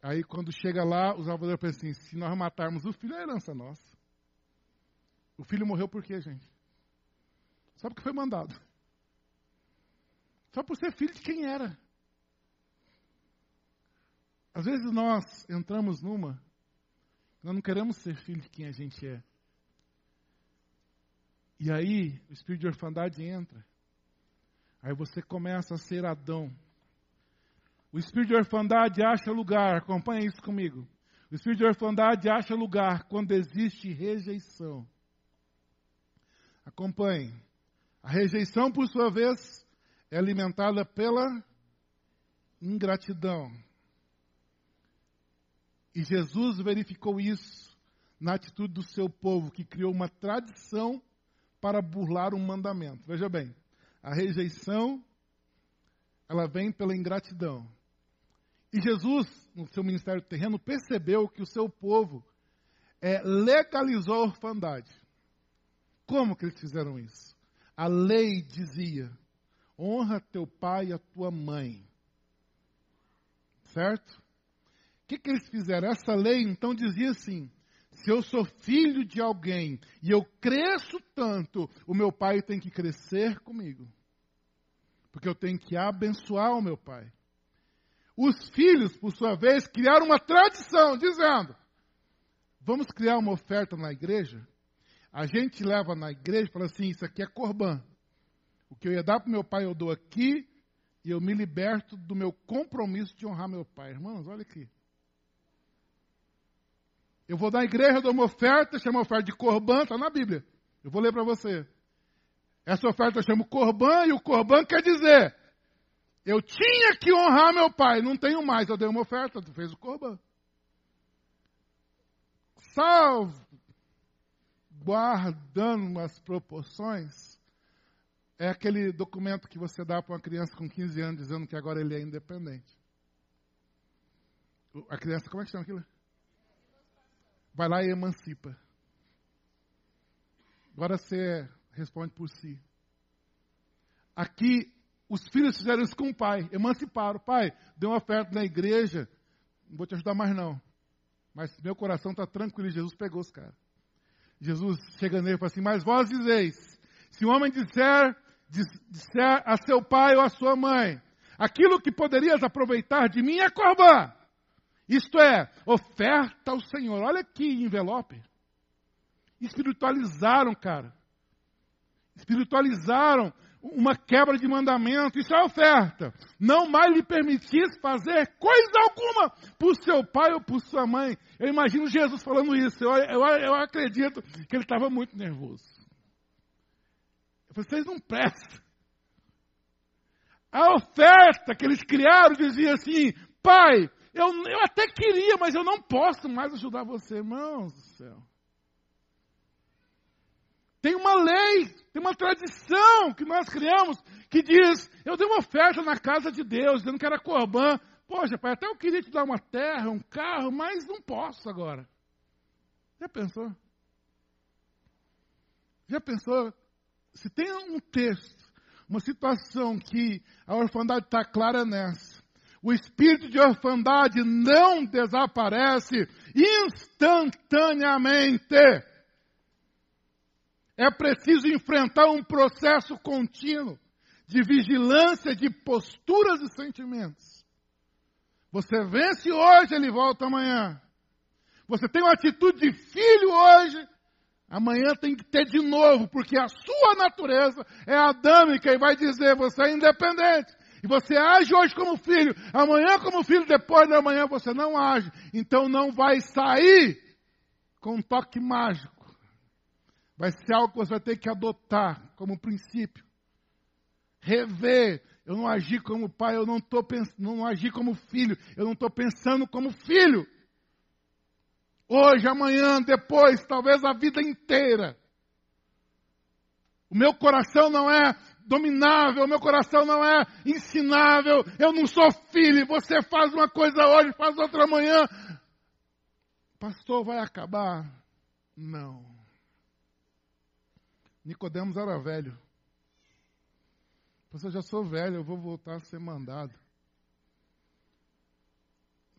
Aí quando chega lá, os lavradores pensam assim, se nós matarmos o filho, é herança nossa. O filho morreu por quê, gente? Só porque foi mandado. Só por ser filho de quem era. Às vezes nós entramos numa, nós não queremos ser filho de quem a gente é. E aí o espírito de orfandade entra. Aí você começa a ser Adão. O espírito de orfandade acha lugar, acompanha isso comigo. O espírito de orfandade acha lugar quando existe rejeição. Acompanhe. A rejeição, por sua vez, é alimentada pela ingratidão. E Jesus verificou isso na atitude do seu povo, que criou uma tradição para burlar um mandamento. Veja bem, a rejeição, ela vem pela ingratidão. E Jesus, no seu ministério terreno, percebeu que o seu povo é, legalizou a orfandade. Como que eles fizeram isso? A lei dizia: honra teu pai e a tua mãe. Certo? O que, que eles fizeram? Essa lei então dizia assim: se eu sou filho de alguém e eu cresço tanto, o meu pai tem que crescer comigo. Porque eu tenho que abençoar o meu pai. Os filhos, por sua vez, criaram uma tradição, dizendo: vamos criar uma oferta na igreja. A gente leva na igreja e fala assim: isso aqui é corban. O que eu ia dar para meu pai, eu dou aqui, e eu me liberto do meu compromisso de honrar meu pai. Irmãos, olha aqui. Eu vou na igreja, dou uma oferta, chama oferta de corban, está na Bíblia. Eu vou ler para você. Essa oferta eu chamo corban, e o corban quer dizer eu tinha que honrar meu pai, não tenho mais. Eu dei uma oferta, tu fez o corban. Salvo, guardando as proporções, é aquele documento que você dá para uma criança com 15 anos dizendo que agora ele é independente. A criança, como é que chama aquilo? Vai lá e emancipa. Agora você responde por si. Aqui os filhos fizeram isso com o pai, emanciparam. Pai, deu uma oferta na igreja, não vou te ajudar mais não. Mas meu coração está tranquilo Jesus pegou os caras. Jesus chega nele e fala assim, mas vós dizeis, se um homem disser, disser a seu pai ou a sua mãe, aquilo que poderias aproveitar de mim é corban. Isto é, oferta ao Senhor. Olha que envelope. Espiritualizaram, cara. Espiritualizaram uma quebra de mandamento, isso é oferta. Não mais lhe permitis fazer coisa alguma por seu pai ou por sua mãe. Eu imagino Jesus falando isso. Eu, eu, eu acredito que ele estava muito nervoso. Vocês não prestam. A oferta que eles criaram dizia assim: Pai, eu, eu até queria, mas eu não posso mais ajudar você, irmãos do céu. Tem uma lei, tem uma tradição que nós criamos que diz: eu dei uma oferta na casa de Deus, dizendo que era corban. Poxa, pai, até eu queria te dar uma terra, um carro, mas não posso agora. Já pensou? Já pensou? Se tem um texto, uma situação que a orfandade está clara nessa. O espírito de orfandade não desaparece instantaneamente é preciso enfrentar um processo contínuo de vigilância de posturas e sentimentos. Você vence hoje, ele volta amanhã. Você tem uma atitude de filho hoje, amanhã tem que ter de novo, porque a sua natureza é adâmica e vai dizer: você é independente. E você age hoje como filho, amanhã como filho, depois da manhã você não age. Então não vai sair com um toque mágico Vai ser algo que você vai ter que adotar como princípio. Rever. Eu não agi como pai, eu não, estou pensando, não agi como filho, eu não estou pensando como filho. Hoje, amanhã, depois, talvez a vida inteira. O meu coração não é dominável, o meu coração não é ensinável, eu não sou filho, você faz uma coisa hoje, faz outra amanhã. Pastor, vai acabar? Não. Nicodemos era velho. Você já sou velho, eu vou voltar a ser mandado.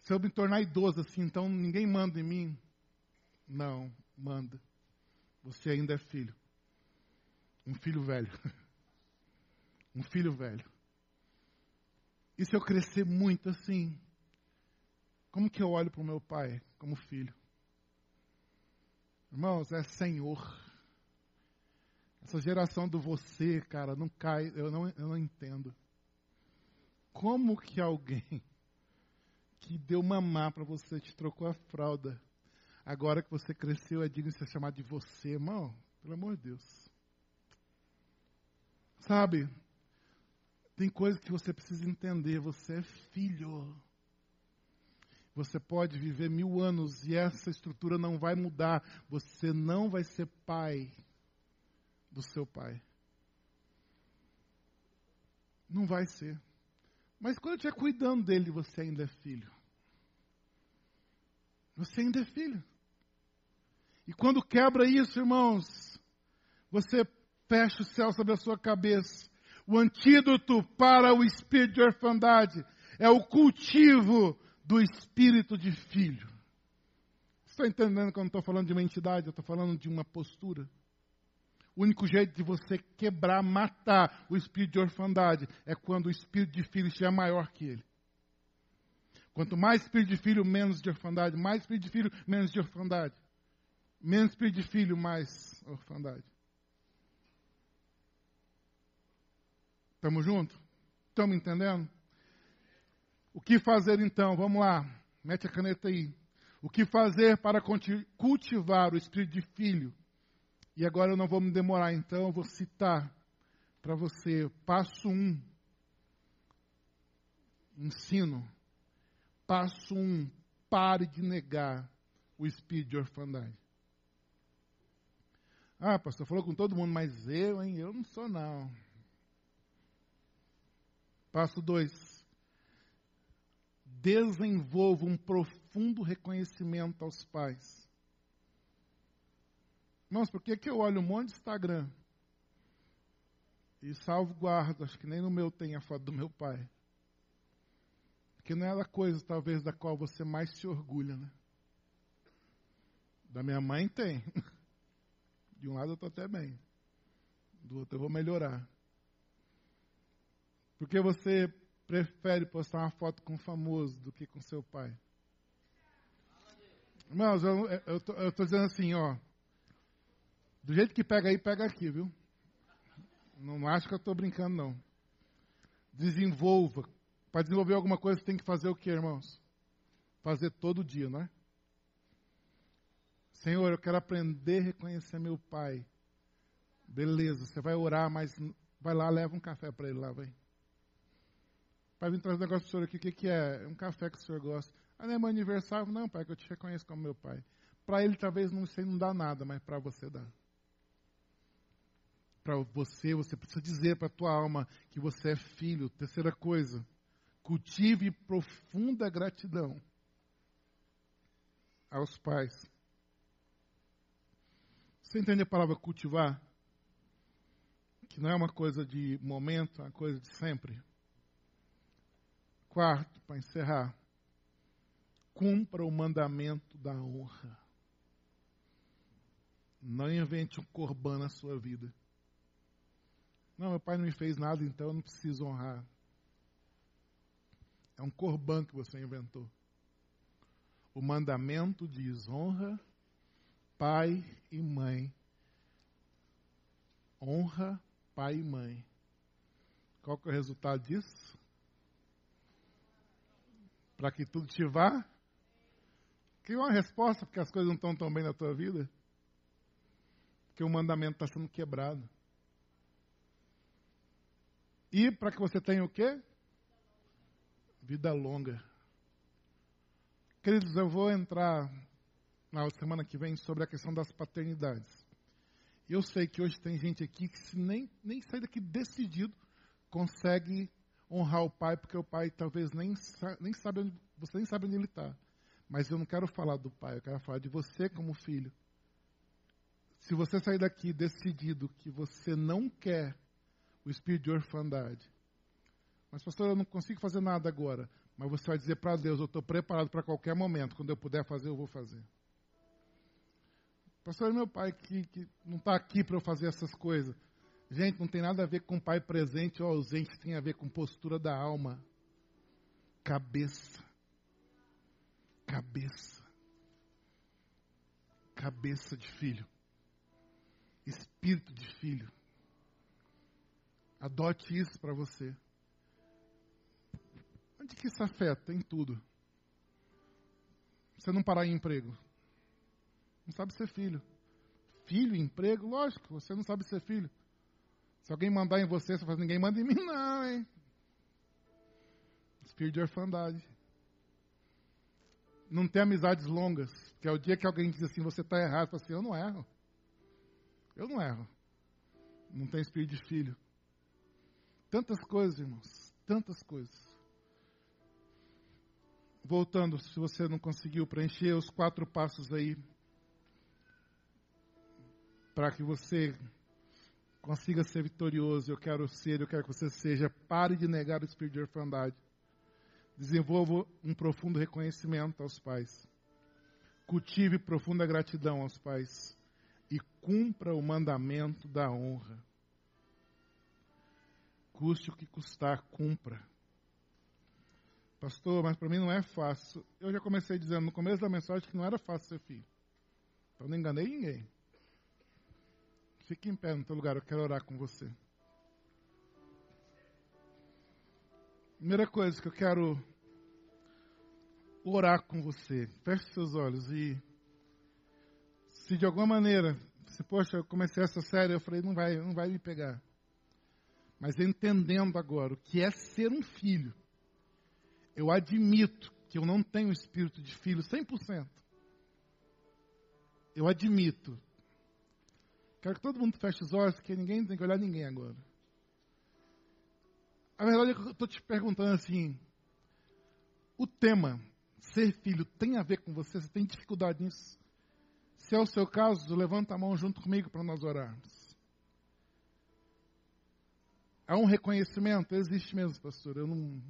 Se eu me tornar idoso assim, então ninguém manda em mim? Não, manda. Você ainda é filho. Um filho velho. <laughs> um filho velho. E se eu crescer muito assim? Como que eu olho para o meu pai como filho? Irmãos, é Senhor. Essa geração do você, cara, não cai, eu não, eu não entendo. Como que alguém <laughs> que deu mamar para você, te trocou a fralda. Agora que você cresceu, é digno de ser chamado de você, irmão. Pelo amor de Deus. Sabe, tem coisas que você precisa entender. Você é filho. Você pode viver mil anos e essa estrutura não vai mudar. Você não vai ser pai do seu pai. Não vai ser. Mas quando estiver cuidando dele, você ainda é filho. Você ainda é filho. E quando quebra isso, irmãos, você fecha o céu sobre a sua cabeça. O antídoto para o espírito de orfandade é o cultivo do espírito de filho. Você está entendendo que eu não estou falando de uma entidade, eu estou falando de uma postura? O único jeito de você quebrar, matar o espírito de orfandade é quando o espírito de filho estiver maior que ele. Quanto mais espírito de filho, menos de orfandade. Mais espírito de filho, menos de orfandade. Menos espírito de filho, mais orfandade. Estamos juntos? Estamos entendendo? O que fazer então? Vamos lá. Mete a caneta aí. O que fazer para cultivar o espírito de filho? E agora eu não vou me demorar, então eu vou citar para você. Passo um. Ensino. Passo um. Pare de negar o espírito de orfandade. Ah, pastor, falou com todo mundo, mas eu, hein? Eu não sou, não. Passo 2. Desenvolva um profundo reconhecimento aos pais. Irmãos, por que, que eu olho um monte de Instagram e salvo guardo, acho que nem no meu tem a foto do meu pai. Porque não é a coisa, talvez, da qual você mais se orgulha, né? Da minha mãe tem. <laughs> De um lado eu estou até bem. Do outro eu vou melhorar. Por que você prefere postar uma foto com um famoso do que com seu pai? Irmãos, eu estou dizendo assim, ó. Do jeito que pega aí, pega aqui, viu? Não acho que eu estou brincando, não. Desenvolva. Para desenvolver alguma coisa, você tem que fazer o que, irmãos? Fazer todo dia, não é? Senhor, eu quero aprender a reconhecer meu pai. Beleza, você vai orar, mas vai lá, leva um café para ele lá, vai. Pai, vim trazer um negócio para o senhor aqui. O que, que é? Um café que o senhor gosta. Ah, não é meu aniversário? Não, pai, que eu te reconheço como meu pai. Para ele talvez não sei, não dá nada, mas para você dá. Para você, você precisa dizer para a tua alma que você é filho. Terceira coisa, cultive profunda gratidão aos pais. Você entende a palavra cultivar? Que não é uma coisa de momento, é uma coisa de sempre. Quarto, para encerrar, cumpra o mandamento da honra. Não invente um corban na sua vida. Não, meu pai não me fez nada, então eu não preciso honrar. É um corban que você inventou. O mandamento diz: honra pai e mãe. Honra pai e mãe. Qual que é o resultado disso? para que tudo te vá? Cria uma resposta porque as coisas não estão tão bem na tua vida. Porque o mandamento está sendo quebrado. E para que você tenha o quê? Vida longa. Queridos, eu vou entrar na semana que vem sobre a questão das paternidades. Eu sei que hoje tem gente aqui que se nem, nem sair daqui decidido consegue honrar o pai, porque o pai talvez nem, nem sabe onde, você nem sabe onde ele está. Mas eu não quero falar do pai, eu quero falar de você como filho. Se você sair daqui decidido que você não quer o espírito de orfandade, mas pastor, eu não consigo fazer nada agora, mas você vai dizer para Deus, eu estou preparado para qualquer momento, quando eu puder fazer, eu vou fazer. Pastor, é meu pai que, que não está aqui para eu fazer essas coisas. Gente, não tem nada a ver com pai presente ou ausente, tem a ver com postura da alma. Cabeça. Cabeça. Cabeça de filho. Espírito de filho. Adote isso para você. Onde que isso afeta? Em tudo. você não parar em emprego? Não sabe ser filho. Filho, emprego, lógico, você não sabe ser filho. Se alguém mandar em você, você fala, ninguém manda em <laughs> mim não, hein? Espírito de orfandade. Não tem amizades longas, que é o dia que alguém diz assim, você está errado, você fala assim, eu não erro. Eu não erro. Não tem espírito de filho. Tantas coisas, irmãos, tantas coisas. Voltando, se você não conseguiu preencher os quatro passos aí, para que você consiga ser vitorioso, eu quero ser, eu quero que você seja. Pare de negar o espírito de orfandade. Desenvolva um profundo reconhecimento aos pais. Cultive profunda gratidão aos pais. E cumpra o mandamento da honra. Custe o que custar, cumpra. Pastor, mas para mim não é fácil. Eu já comecei dizendo no começo da mensagem que não era fácil ser filho. Então não enganei ninguém. Fique em pé no teu lugar, eu quero orar com você. Primeira coisa que eu quero orar com você. Feche seus olhos e se de alguma maneira, se poxa, eu comecei essa série, eu falei, não vai, não vai me pegar. Mas entendendo agora o que é ser um filho, eu admito que eu não tenho espírito de filho 100%. Eu admito Quero que todo mundo feche os olhos, porque ninguém tem que olhar ninguém agora. A verdade é que eu estou te perguntando assim: o tema, ser filho, tem a ver com você? Você tem dificuldade nisso? Se é o seu caso, levanta a mão junto comigo para nós orarmos. Há um reconhecimento? Existe mesmo, pastor. Eu não.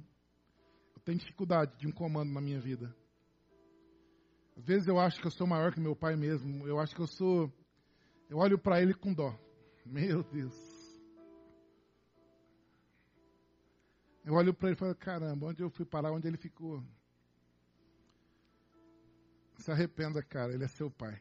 Eu tenho dificuldade de um comando na minha vida. Às vezes eu acho que eu sou maior que meu pai mesmo. Eu acho que eu sou eu olho para ele com dó. Meu Deus. Eu olho para ele e falo: caramba, onde eu fui parar, onde ele ficou? Se arrependa, cara, ele é seu pai.